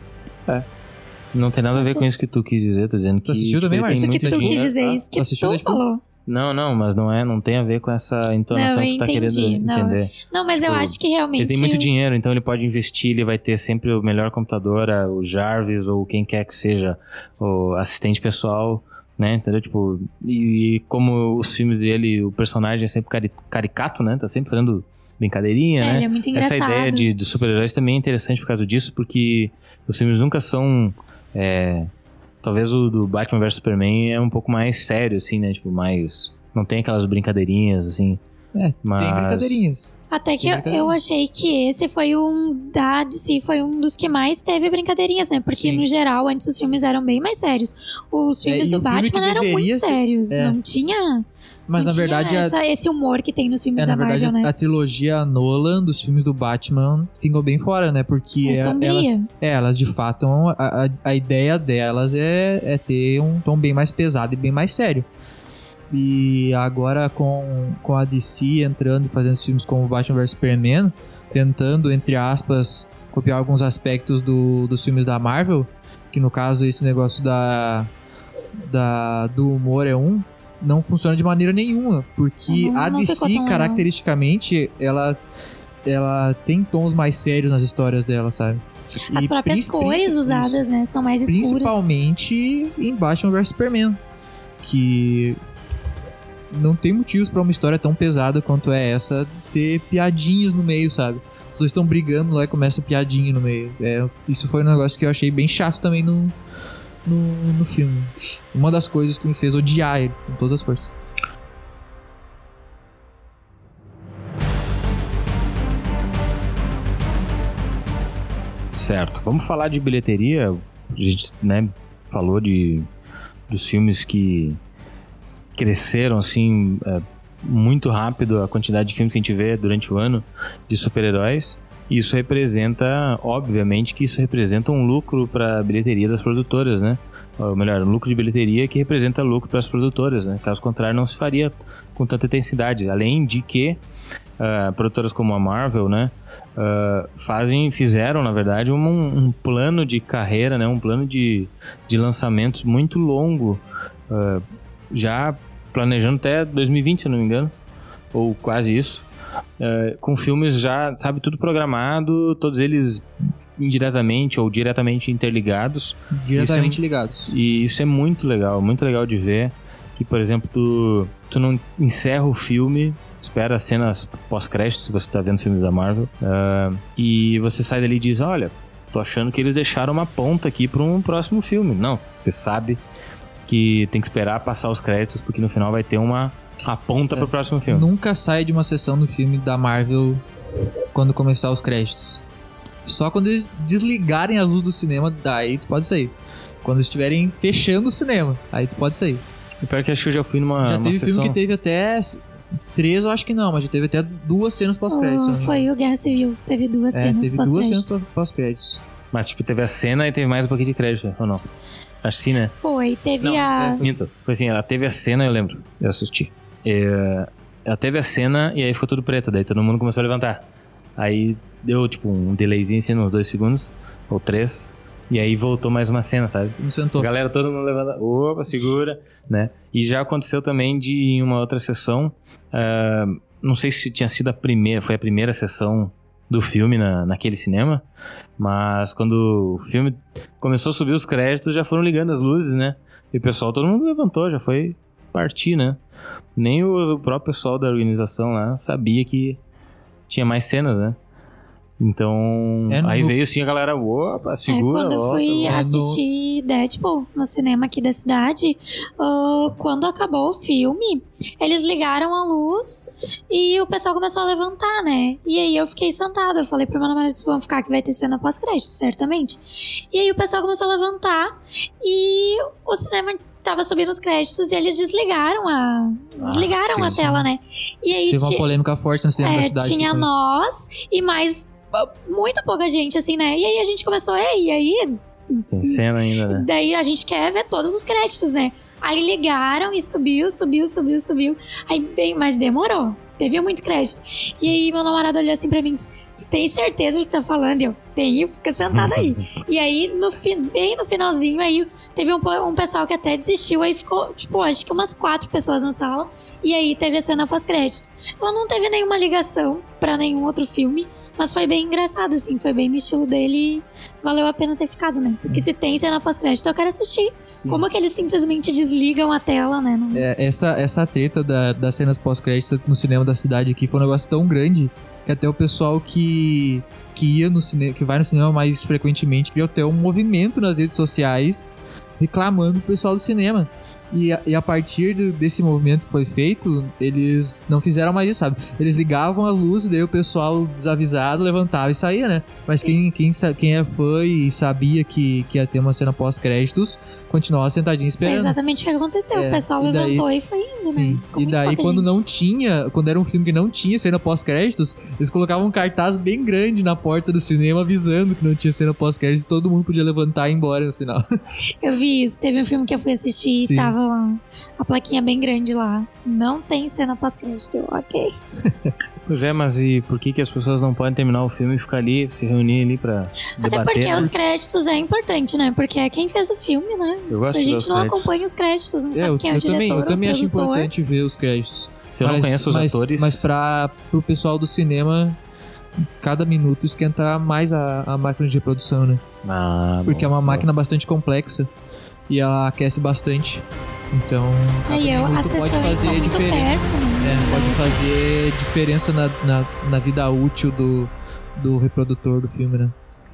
Não tem nada a ver com isso que tu quis dizer, tô dizendo que. Tu assistiu também, Marcia? tem Isso que muito tu quis dinheiro. dizer, isso que tu falou. Não, não, mas não é, não tem a ver com essa entonação Não, que eu tu tá querendo. Não, entender. Não, mas eu Tipo, acho que realmente. Ele tem muito dinheiro, então ele pode investir, ele vai ter sempre o melhor computador, o Jarvis ou quem quer que seja o assistente pessoal, né? Entendeu? Tipo, e, como os filmes dele, o personagem é sempre cari- caricato, né? Tá sempre fazendo brincadeirinha, É, né? ele é muito Essa engraçado. ideia de, de super-heróis também é interessante por causa disso, porque os filmes nunca são. é, talvez o do Batman vs Superman é um pouco mais sério, assim, né? Tipo, mais. Não tem aquelas brincadeirinhas, assim. É, Mas- tem brincadeirinhas. Até que eu, eu achei que esse foi um da DC, foi um dos que mais teve brincadeirinhas, né? Porque Sim. no geral, antes os filmes eram bem mais sérios. Os filmes e do filme Batman eram muito ser- sérios. é. Não tinha. Mas não na tinha verdade, a, essa- esse humor que tem nos filmes é, da na verdade Marvel, né? a trilogia Nolan dos filmes do Batman ficou bem fora, né? Porque É é- elas, é, elas de fato, a, a, a ideia delas é, é ter um tom bem mais pesado e bem mais sério. E agora com, com a DC entrando e fazendo filmes como Batman vs Superman, tentando, entre aspas, copiar alguns aspectos do, dos filmes da Marvel, que no caso esse negócio da, da, do humor é um, não funciona de maneira nenhuma, porque Não- a DC, caracteristicamente, ela, ela tem tons mais sérios nas histórias dela, sabe? As E próprias cores usadas, né? São mais escuras. Principalmente em Batman vs Superman. Que não tem motivos pra uma história tão pesada quanto é essa ter piadinhas no meio, sabe? Os dois estão brigando lá e começa piadinha no meio. É, isso foi um negócio que eu achei bem chato também no, no, no filme. Uma das coisas que me fez odiar ele com todas as forças. Certo. Vamos falar de bilheteria. A gente, né, falou de dos filmes que cresceram assim é, muito rápido a quantidade de filmes que a gente vê durante o ano de super-heróis. Isso representa, obviamente, que isso representa um lucro para a bilheteria das produtoras, né? Ou melhor, um lucro de bilheteria que representa lucro para as produtoras, né? Caso contrário, não se faria com tanta intensidade. Além de que ah, produtoras como a Marvel, né? ah, fazem, fizeram, na verdade, um, um plano de carreira, né? Um plano de, de lançamentos muito longo, ah, já planejando até 2020, se não me engano, ou quase isso, ah, com filmes já, sabe, tudo programado, todos eles indiretamente ou diretamente interligados. Diretamente ligados. E isso é muito legal, muito legal de ver. Que, por exemplo, tu, tu não encerra o filme, espera as cenas pós-créditos, se você tá vendo filmes da Marvel, ah, e você sai dali e diz: Olha, tô achando que eles deixaram uma ponta aqui para um próximo filme. Não, você sabe que tem que esperar passar os créditos, porque no final vai ter uma a ponta pro próximo filme. Nunca sai de uma sessão do filme da Marvel quando começar os créditos. Só quando eles desligarem a luz do cinema, daí tu pode sair. Quando estiverem fechando o cinema, aí tu pode sair. E pior que acho que eu já fui numa, já uma teve sessão... filme que teve até. Três, eu acho que não, mas já teve até duas cenas pós-créditos. Oh, não me foi o Guerra Civil. Teve duas É, cenas teve duas cenas pós-crédito. pós-créditos. Mas, tipo, teve a cena e teve mais um pouquinho de crédito, ou não? Acho que sim, né? Foi, teve Não, a. é, minto. Foi assim, ela teve a cena, eu lembro. Eu assisti. É, ela teve a cena e aí ficou tudo preto. Daí todo mundo começou a levantar. Aí deu, tipo, um delayzinho assim, uns dois segundos. Ou três. E aí voltou mais uma cena, sabe? Não sentou. Galera, todo mundo levanta. Opa, segura, né? E já aconteceu também de em uma outra sessão. ah, não sei se tinha sido a primeira, foi a primeira sessão do filme na, naquele cinema. Mas quando o filme começou a subir os créditos, já foram ligando as luzes, né? E o pessoal, todo mundo levantou, já foi partir, né? Nem o, próprio pessoal da organização lá sabia que tinha mais cenas, né? Então, É, no- aí veio assim a galera, opa, É, segura, quando eu fui volta. assistir Deadpool no cinema aqui da cidade, ah, quando acabou o filme, eles ligaram a luz e o pessoal começou a levantar, né? E aí eu fiquei sentada, eu falei pro meu namorado, vamos ficar que vai ter cena pós-crédito, certamente. E aí o pessoal começou a levantar e o cinema tava subindo os créditos e eles desligaram a desligaram sim, a sim. tela, né? E aí Teve uma polêmica forte no cinema da é, cidade. tinha depois. nós e mais ah, muito pouca gente, assim, né? E aí a gente começou, e aí? Tem cena ainda, né? Daí a gente quer ver todos os créditos, né? Aí ligaram e subiu, subiu, subiu, subiu. Aí bem, mas demorou. teve muito crédito. E aí meu namorado olhou assim pra mim e disse: Tu tem certeza do que tá falando? E eu, tenho, fica sentada aí. e aí, no fim, bem no finalzinho, aí teve um, um pessoal que até desistiu, aí ficou, tipo, acho que umas quatro pessoas na sala. E aí teve a cena pós-crédito. Ela não teve nenhuma ligação para nenhum outro filme, mas foi bem engraçado, assim, foi bem no estilo dele e valeu a pena ter ficado, né? Porque se tem cena pós-crédito, eu quero assistir. Sim. Como que eles simplesmente desligam a tela, né? Não- É, essa, essa treta da- das cenas pós-créditos no cinema da cidade aqui foi um negócio tão grande que até o pessoal que, que ia no cinema, que vai no cinema mais frequentemente, criou até um movimento nas redes sociais reclamando pro pessoal do cinema. E a, e a partir do- desse movimento que foi feito, eles não fizeram mais isso, sabe? Eles ligavam a luz, daí o pessoal desavisado levantava e saía, né? Mas Sim. quem, quem, quem é fã e sabia que, que ia ter uma cena pós-créditos, continuava sentadinho É esperando. exatamente o que aconteceu. É, o pessoal e daí- levantou e foi indo, Sim. né? Ficou E daí, quando gente. não tinha, quando era um filme que não tinha cena pós-créditos, eles colocavam um cartaz bem grande na porta do cinema avisando que não tinha cena pós-créditos e todo mundo podia levantar e ir embora no final. Eu vi isso. Teve um filme que eu fui assistir Sim. e tava a plaquinha bem grande lá. Não tem cena pós-crédito. Ok. Pois é, mas e por que, que as pessoas não podem terminar o filme e ficar ali, se reunir ali pra Até debater? porque né? os créditos é importante, né? Porque é quem fez o filme, né? Eu gosto A de ver gente não créditos. acompanha os créditos, não É, sabe eu, quem é o eu diretor, também, eu também acho importante ver os créditos. Se eu não conheço os mas, atores. Mas pra, pro pessoal do cinema, cada minuto esquenta mais a, a máquina de reprodução, né? Ah, Porque bom, é uma bom. máquina bastante complexa e ela aquece bastante. Então, Aí eu, minuto as pode sessões fazer são muito diferença. perto, né? É, pode fazer diferença na, na, na vida útil do, do reprodutor do filme, né?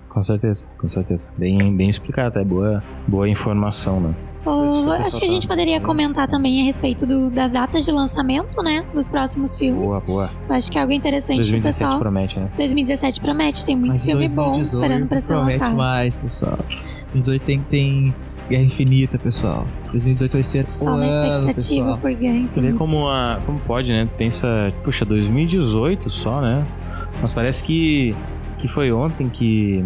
Com certeza, com certeza. Bem, bem explicado, é boa, boa informação, né? o- acho que a gente poderia comentar também a respeito do- das datas de lançamento, né? Dos próximos filmes. Boa, boa. Eu acho que é algo interessante pro 2017 pessoal. promete, né? 2017 promete, tem muito Mas filme bom 2018 esperando pra ser promete lançado. mais, pessoal. 2018 tem, tem Guerra Infinita, pessoal. 2018 vai ser Só o na ano, expectativa pessoal. por Guerra Tu vê Infinita. como, a, como pode, né? Tu pensa, puxa, 2018 só, né? Mas parece que, que foi ontem que,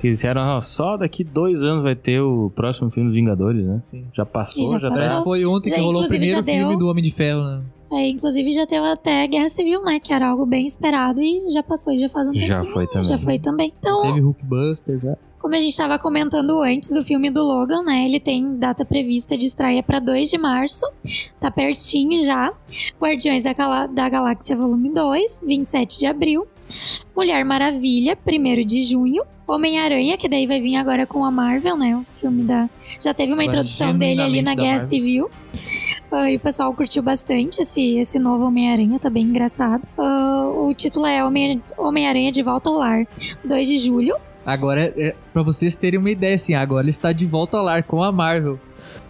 que eles disseram, ó, só daqui dois anos vai ter o próximo filme dos Vingadores, né? Sim. Já passou, já já, Parece tá. que foi ontem Já, que rolou o primeiro filme do Homem de Ferro, né? É, inclusive já teve até Guerra Civil, né? Que era algo bem esperado e já passou e já faz um tempo. Já foi também. Já foi também. Então, Teve Hulkbuster já. como a gente estava comentando antes, o filme do Logan, né? Ele tem data prevista de estreia para 2 de março. Tá pertinho já. Guardiões da, Gala- da Galáxia Volume 2, 27 de abril. Mulher Maravilha, 1 de junho. Homem-Aranha, que daí vai vir agora com a Marvel, né? O filme da. Já teve uma Agora, introdução dele ali na Guerra Marvel. Civil. Ah, e o pessoal curtiu bastante esse, esse novo Homem-Aranha, tá bem engraçado. Ah, o título é Homem- Homem-Aranha de Volta ao Lar, 2 de julho. Agora, é, pra vocês terem uma ideia, assim, agora ele está de volta ao lar com a Marvel.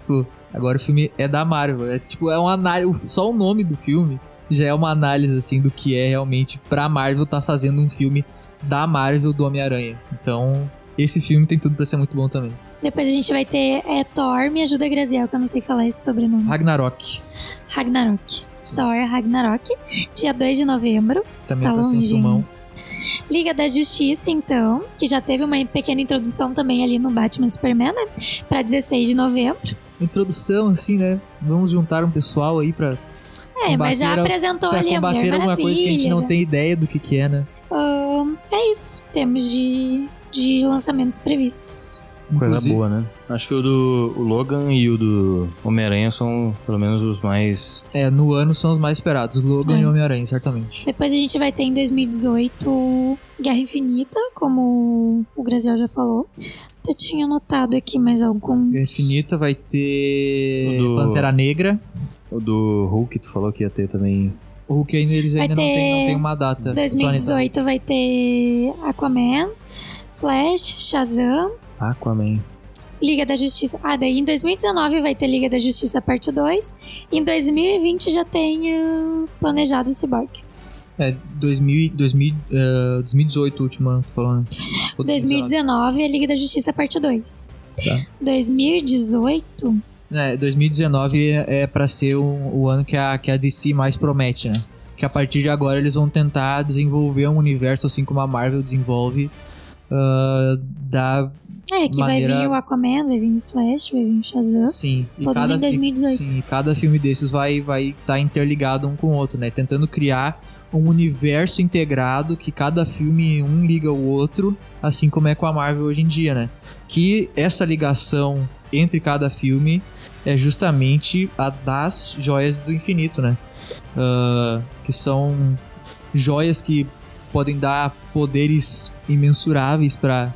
Tipo, agora o filme é da Marvel. É tipo, é uma análise. Só o nome do filme já é uma análise, assim, do que é realmente pra Marvel tá fazendo um filme da Marvel do Homem-Aranha. Então, esse filme tem tudo pra ser muito bom também. Depois a gente vai ter é, Thor, me ajuda Graziel, que eu não sei falar esse sobrenome. Ragnarok. Ragnarok. Sim. Thor Ragnarok, dia 2 de novembro. Também Tá um longe filmão. Liga da Justiça, então, que já teve uma pequena introdução também ali no Batman Superman, né? Pra 16 de novembro. Introdução, assim, né? Vamos juntar um pessoal aí pra, É, mas já apresentou pra ali a Mulher alguma Maravilha. coisa que a gente não já. tem ideia do que que é, né? É isso. Temos de, de lançamentos previstos. Coisa Inclusive- boa, né? Acho que o do o Logan e o do Homem-Aranha são pelo menos os mais. É, no ano são os mais esperados. Logan É. e Homem-Aranha, certamente. Depois a gente vai ter em 2018 Guerra Infinita, como o Graziel já falou. Eu tinha anotado aqui mais algum. Guerra Infinita vai ter do- Pantera Negra. O do Hulk, tu falou que ia ter também. O Hulk ainda, eles Vai ainda não ter tem, não tem uma data. 2018 vai ter Aquaman, Flash, Shazam, Aquaman. Liga da Justiça. Ah, daí em 2019 vai ter Liga da Justiça parte 2. E em 2020 já tem uh, planejado Cyborg. É, 2000, 2000, eh, 2018 o último ano que tu falou, né? Ou 2019 é Liga da Justiça parte 2. Tá. 2018 É, 2019 é, é pra ser o, o ano que a, que a DC mais promete, né? Que a partir de agora eles vão tentar desenvolver um universo assim como a Marvel desenvolve, ah, da, É, que Maneira- vai vir o Aquaman, vai vir o Flash, vai vir o Shazam. Sim. Todos cada, em 2018. e- Sim, e cada filme desses vai estar vai tá interligado um com o outro, né? Tentando criar um universo integrado que cada filme um liga o outro, assim como é com a Marvel hoje em dia, né? Que essa ligação entre cada filme é justamente a das joias do infinito, né? Ah, que são joias que podem dar poderes imensuráveis para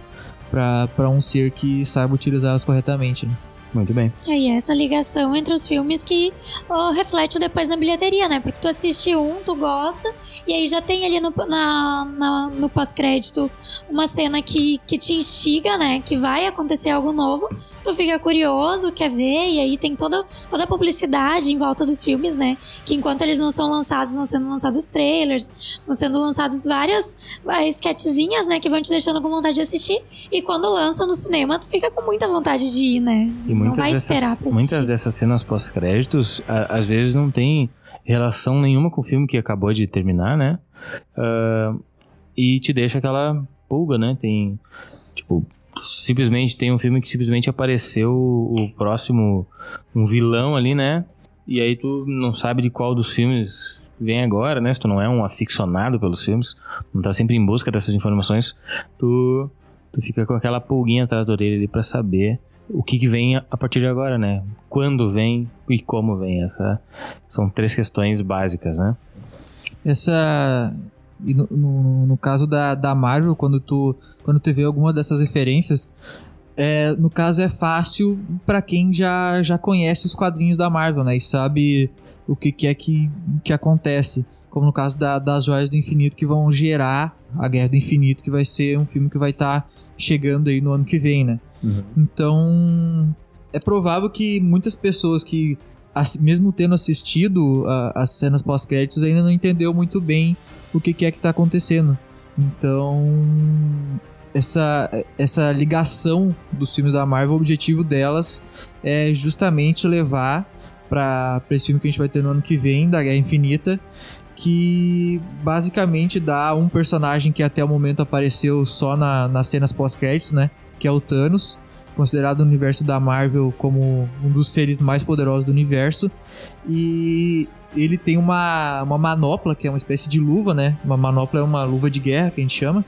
para um ser que saiba utilizá-las corretamente. Né? Muito bem. E essa ligação entre os filmes que ó, reflete depois na bilheteria, né? Porque tu assiste um, tu gosta, e aí já tem ali no, na, na- no pós-crédito uma cena que, que te instiga, né? Que vai acontecer algo novo, tu fica curioso, quer ver, e aí tem toda, toda a publicidade em volta dos filmes, né? Que enquanto eles não são lançados, vão sendo lançados trailers, vão sendo lançados várias ah, sketchzinhas, né? Que vão te deixando com vontade de assistir, e quando lança no cinema, tu fica com muita vontade de ir, né? E muitas vai dessas, muitas dessas cenas pós-créditos, às vezes não tem relação nenhuma com o filme que acabou de terminar, né? Ah, e te deixa aquela pulga, né? Tem, tipo, simplesmente tem um filme que simplesmente apareceu o próximo, um vilão ali, né? E aí tu não sabe de qual dos filmes vem agora, né? Se tu não é um aficionado pelos filmes, não tá sempre em busca dessas informações, tu, tu fica com aquela pulguinha atrás da orelha ali pra saber o que, que vem a partir de agora, né? Quando vem e como vem. Essa são três questões básicas, né? Essa. E no, no, no caso da, da Marvel, quando tu, quando tu vê alguma dessas referências, é, no caso é fácil pra quem já, já conhece os quadrinhos da Marvel, né? E sabe o que, que é que, que acontece. Como no caso da- das Joias do Infinito, que vão gerar a Guerra do Infinito, que vai ser um filme que vai estar chegando aí no ano que vem, né? Então, é provável que muitas pessoas que, mesmo tendo assistido a- as cenas pós-créditos, ainda não entendeu muito bem o que, que é que tá acontecendo. Então, essa, essa ligação dos filmes da Marvel, o objetivo delas é justamente levar para esse filme que a gente vai ter no ano que vem, da Guerra Infinita, que basicamente dá um personagem que até o momento apareceu só na, nas cenas pós-créditos, né? Que é o Thanos, considerado no universo da Marvel como um dos seres mais poderosos do universo. E ele tem uma, uma manopla, que é uma espécie de luva, né? Uma manopla é uma luva de guerra, que a gente chama.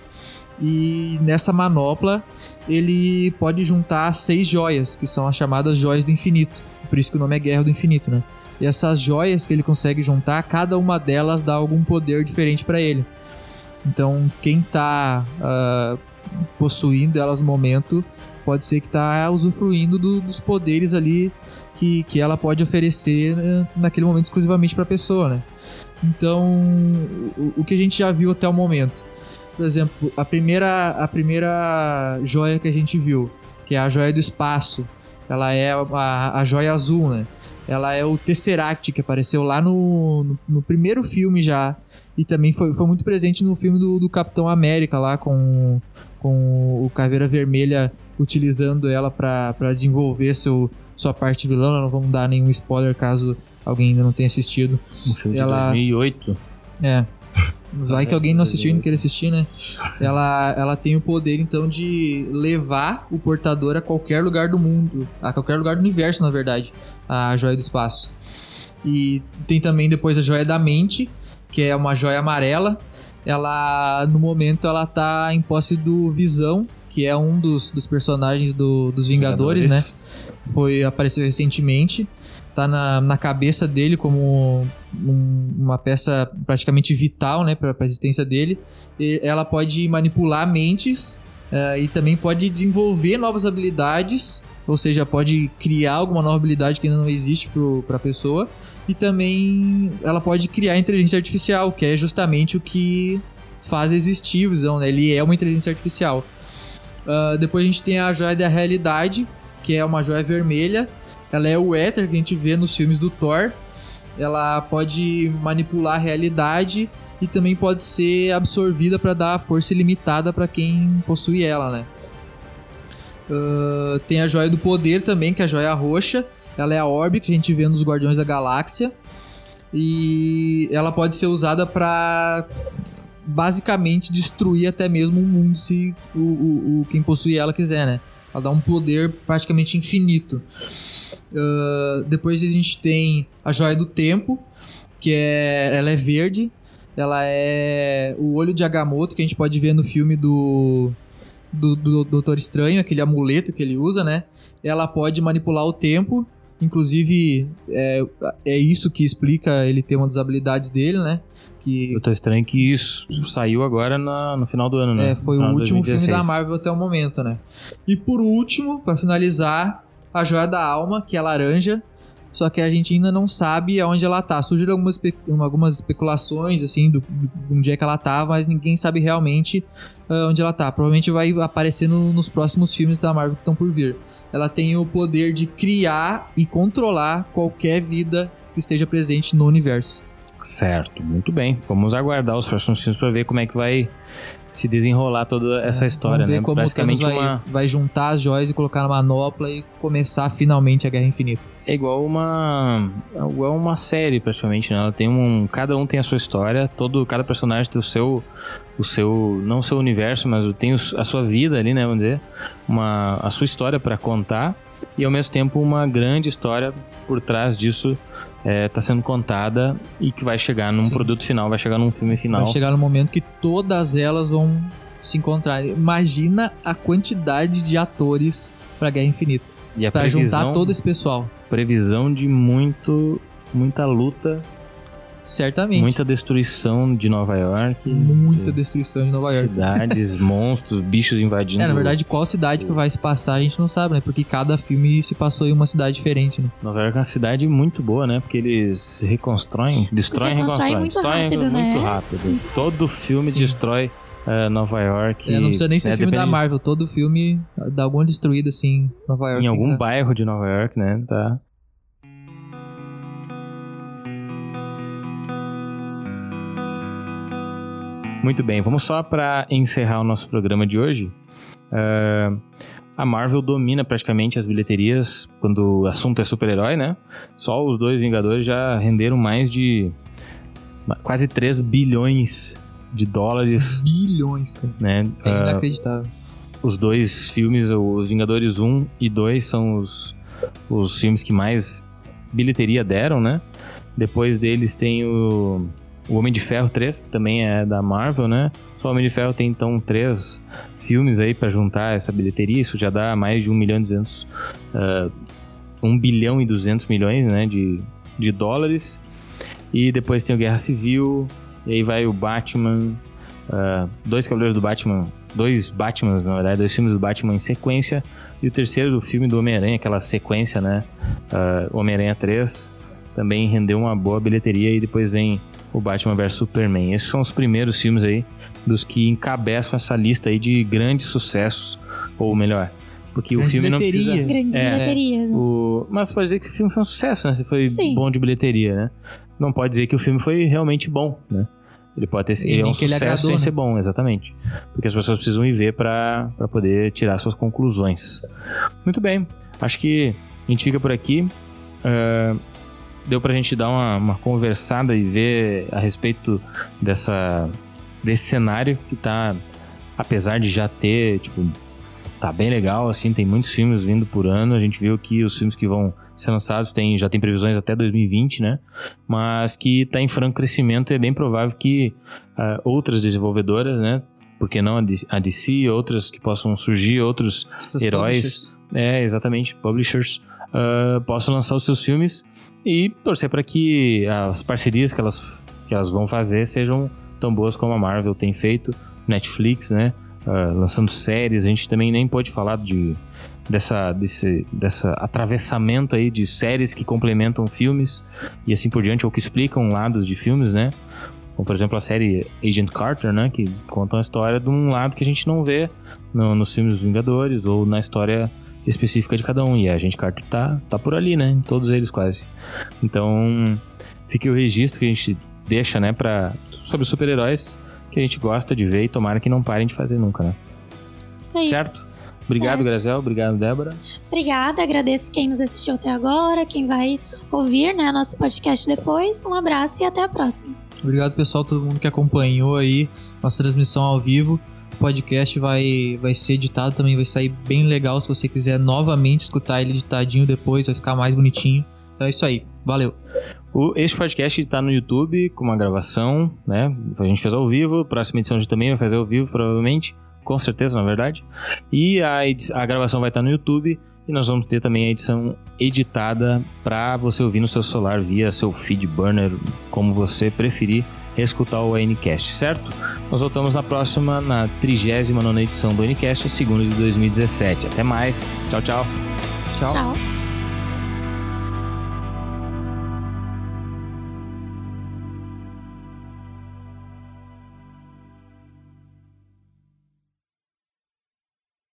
E nessa manopla ele pode juntar seis joias, que são as chamadas joias do infinito. Por isso que o nome é Guerra do Infinito, né? E essas joias que ele consegue juntar, cada uma delas dá algum poder diferente pra ele. Então, quem tá ah, possuindo elas no momento, pode ser que tá usufruindo do- dos poderes ali que, que ela pode oferecer né, naquele momento exclusivamente pra pessoa, né? Então, o, o que a gente já viu até o momento. Por exemplo, a primeira, a primeira joia que a gente viu, que é a joia do espaço, ela é a, a joia azul, né? Ela é o Tesseract, que apareceu lá no, no, no primeiro filme já. E também foi, foi muito presente no filme do, do Capitão América, lá com, com o Caveira Vermelha utilizando ela pra pra desenvolver seu, sua parte vilã. Não vamos dar nenhum spoiler caso alguém ainda não tenha assistido. Um filme Ela- de 2008. É. Vai que alguém não assistiu e não queira assistir, né? Ela, ela tem o poder, então, de levar o portador a qualquer lugar do mundo. A qualquer lugar do universo, na verdade. A joia do espaço. E tem também depois a joia da mente, que é uma joia amarela. Ela, no momento, ela tá em posse do Visão, que é um dos, dos personagens do- dos Vingadores, né? Foi, apareceu recentemente. Tá na, na cabeça dele como um- uma peça praticamente vital, né, para a existência dele. E ela pode manipular mentes eh, e também pode desenvolver novas habilidades, ou seja, pode criar alguma nova habilidade que ainda não existe para a pessoa. E também ela pode criar inteligência artificial, que é justamente o que faz existir o Visão, né? Ele é uma inteligência artificial. Ah, depois a gente tem a joia da realidade, que é uma joia vermelha. Ela é o éter que a gente vê nos filmes do Thor. Ela pode manipular a realidade e também pode ser absorvida para dar força ilimitada para quem possui ela, né? Ah, tem a joia do poder também, que é a joia roxa. Ela é a orbe que a gente vê nos Guardiões da Galáxia. E ela pode ser usada para basicamente destruir até mesmo um mundo se o, o- o- quem possui ela quiser, né? Ela dá um poder praticamente infinito. Uh, depois a gente tem a Joia do Tempo, que é, ela é verde. Ela é o olho de Agamotto, que a gente pode ver no filme do, do, do Doutor Estranho, aquele amuleto que ele usa, né? Ela pode manipular o tempo. Inclusive, é, é isso que explica ele ter uma das habilidades dele, né? Que, Doutor Estranho que isso saiu agora na, no final do ano, né? É, foi o último filme da Marvel até o momento, né? E por último, para finalizar, a Joia da Alma, que é laranja, só que a gente ainda não sabe aonde ela tá. Surgiram algumas, algumas especulações, assim, do, do onde é que ela tá, mas ninguém sabe realmente uh, onde ela tá. Provavelmente vai aparecer no, nos próximos filmes da Marvel que estão por vir. Ela tem o poder de criar e controlar qualquer vida que esteja presente no universo. Certo, muito bem. Vamos aguardar os próximos filmes para ver como é que vai se desenrolar toda essa é, história, vamos ver né? Como Basicamente vai, uma... vai juntar as joias e colocar na manopla e começar finalmente a Guerra Infinita. É igual uma é igual uma série praticamente, né? Ela tem um, cada um tem a sua história, todo cada personagem tem o seu o seu não o seu universo, mas tem a sua vida ali, né, vamos dizer, uma a sua história para contar e ao mesmo tempo uma grande história por trás disso está é, tá sendo contada e que vai chegar num Sim. produto final, vai chegar num filme final. Vai chegar no momento que todas elas vão se encontrar. Imagina a quantidade de atores para Guerra Infinita. E pra previsão, juntar todo esse pessoal. Previsão de muito, muita luta Certamente. Muita destruição de Nova York. Muita destruição de Nova York. Cidades, monstros, bichos invadindo. É, na verdade, qual cidade que vai se passar a gente não sabe, né? Porque cada filme se passou em uma cidade diferente, né? Nova York é uma cidade muito boa, né? Porque eles reconstroem, destroem, reconstroem. Muito destroem rápido, muito né? rápido. Todo filme Sim. destrói uh, Nova York. É, não precisa nem ser né, filme depende... da Marvel, todo filme dá alguma destruída, assim, Nova York. Em algum bairro de Nova York, né? Tá. Muito bem, vamos só para encerrar o nosso programa de hoje. Uh, a Marvel domina praticamente as bilheterias quando o assunto é super-herói, né? Só os dois Vingadores já renderam mais de quase 3 bilhões de dólares. Bilhões, cara. Né? É uh, inacreditável. Os dois filmes, os Vingadores 1 e 2, são os, os filmes que mais bilheteria deram, né? Depois deles tem o o Homem de Ferro 3 também é da Marvel, né? Só o Homem de Ferro tem então três filmes aí para juntar essa bilheteria. Isso já dá mais de 1 milhão e 200... Uh, 1 bilhão e 200 milhões, né? De, de dólares. E depois tem o Guerra Civil. E aí vai o Batman... Uh, dois Cavaleiros do Batman... Dois Batmans, na verdade. Dois filmes do Batman em sequência. E o terceiro do filme do Homem-Aranha, aquela sequência, né? Uh, Homem-Aranha 3 também rendeu uma boa bilheteria e depois vem o Batman vs Superman. Esses são os primeiros filmes aí dos que encabeçam essa lista aí de grandes sucessos, ou melhor, porque Grande o filme não precisa... Grandes é, bilheterias. Né? O... Mas pode dizer que o filme foi um sucesso, né? Foi Sim. bom de bilheteria, né? Não pode dizer que o filme foi realmente bom, né? Ele pode ter ele é um sucesso agradou, sem né? ser bom, exatamente. Porque as pessoas precisam ir ver para poder tirar suas conclusões. Muito bem, acho que a gente fica por aqui. Uh, deu pra gente dar uma, uma conversada e ver a respeito dessa, desse cenário que tá, apesar de já ter, tipo, tá bem legal, assim, tem muitos filmes vindo por ano. A gente viu que os filmes que vão ser lançados tem, já tem previsões até 2020, né? Mas que tá em franco crescimento e é bem provável que uh, outras desenvolvedoras, né? Porque não a DC, outras que possam surgir, outros Os heróis. Publishers. É, exatamente, publishers. Uh, possam lançar os seus filmes e torcer para que as parcerias que elas, que elas vão fazer sejam tão boas como a Marvel tem feito, Netflix, né? Uh, lançando séries, a gente também nem pode falar de dessa desse dessa atravessamento aí de séries que complementam filmes e assim por diante ou que explicam lados de filmes, né? Como por exemplo a série Agent Carter, né, que conta uma história de um lado que a gente não vê no, nos filmes dos Vingadores ou na história específica de cada um. E a gente Carter tá, tá por ali, né? Em todos eles quase. Então, fica o registro que a gente deixa, né, pra, sobre super-heróis que a gente gosta de ver e tomara que não parem de fazer nunca, né? Isso aí. Certo? Obrigado, certo. Grazel. Obrigado, Débora. Obrigada. Agradeço quem nos assistiu até agora, quem vai ouvir, né, nosso podcast depois. Um abraço e até a próxima. Obrigado, pessoal, todo mundo que acompanhou aí nossa transmissão ao vivo. Podcast vai, vai ser editado também, vai sair bem legal. Se você quiser novamente escutar ele editadinho depois, vai ficar mais bonitinho. Então é isso aí. Valeu. O, este podcast está no YouTube com uma gravação, né? A gente fez ao vivo, próxima edição a gente também vai fazer ao vivo, provavelmente. Com certeza, na verdade. E a, a gravação vai estar no YouTube. E nós vamos ter também a edição editada para você ouvir no seu celular via seu feed burner, como você preferir escutar o Ncast, certo? Nós voltamos na próxima, na 39 edição do Ncast, segundo de 2017. Até mais. Tchau, tchau. Tchau. tchau.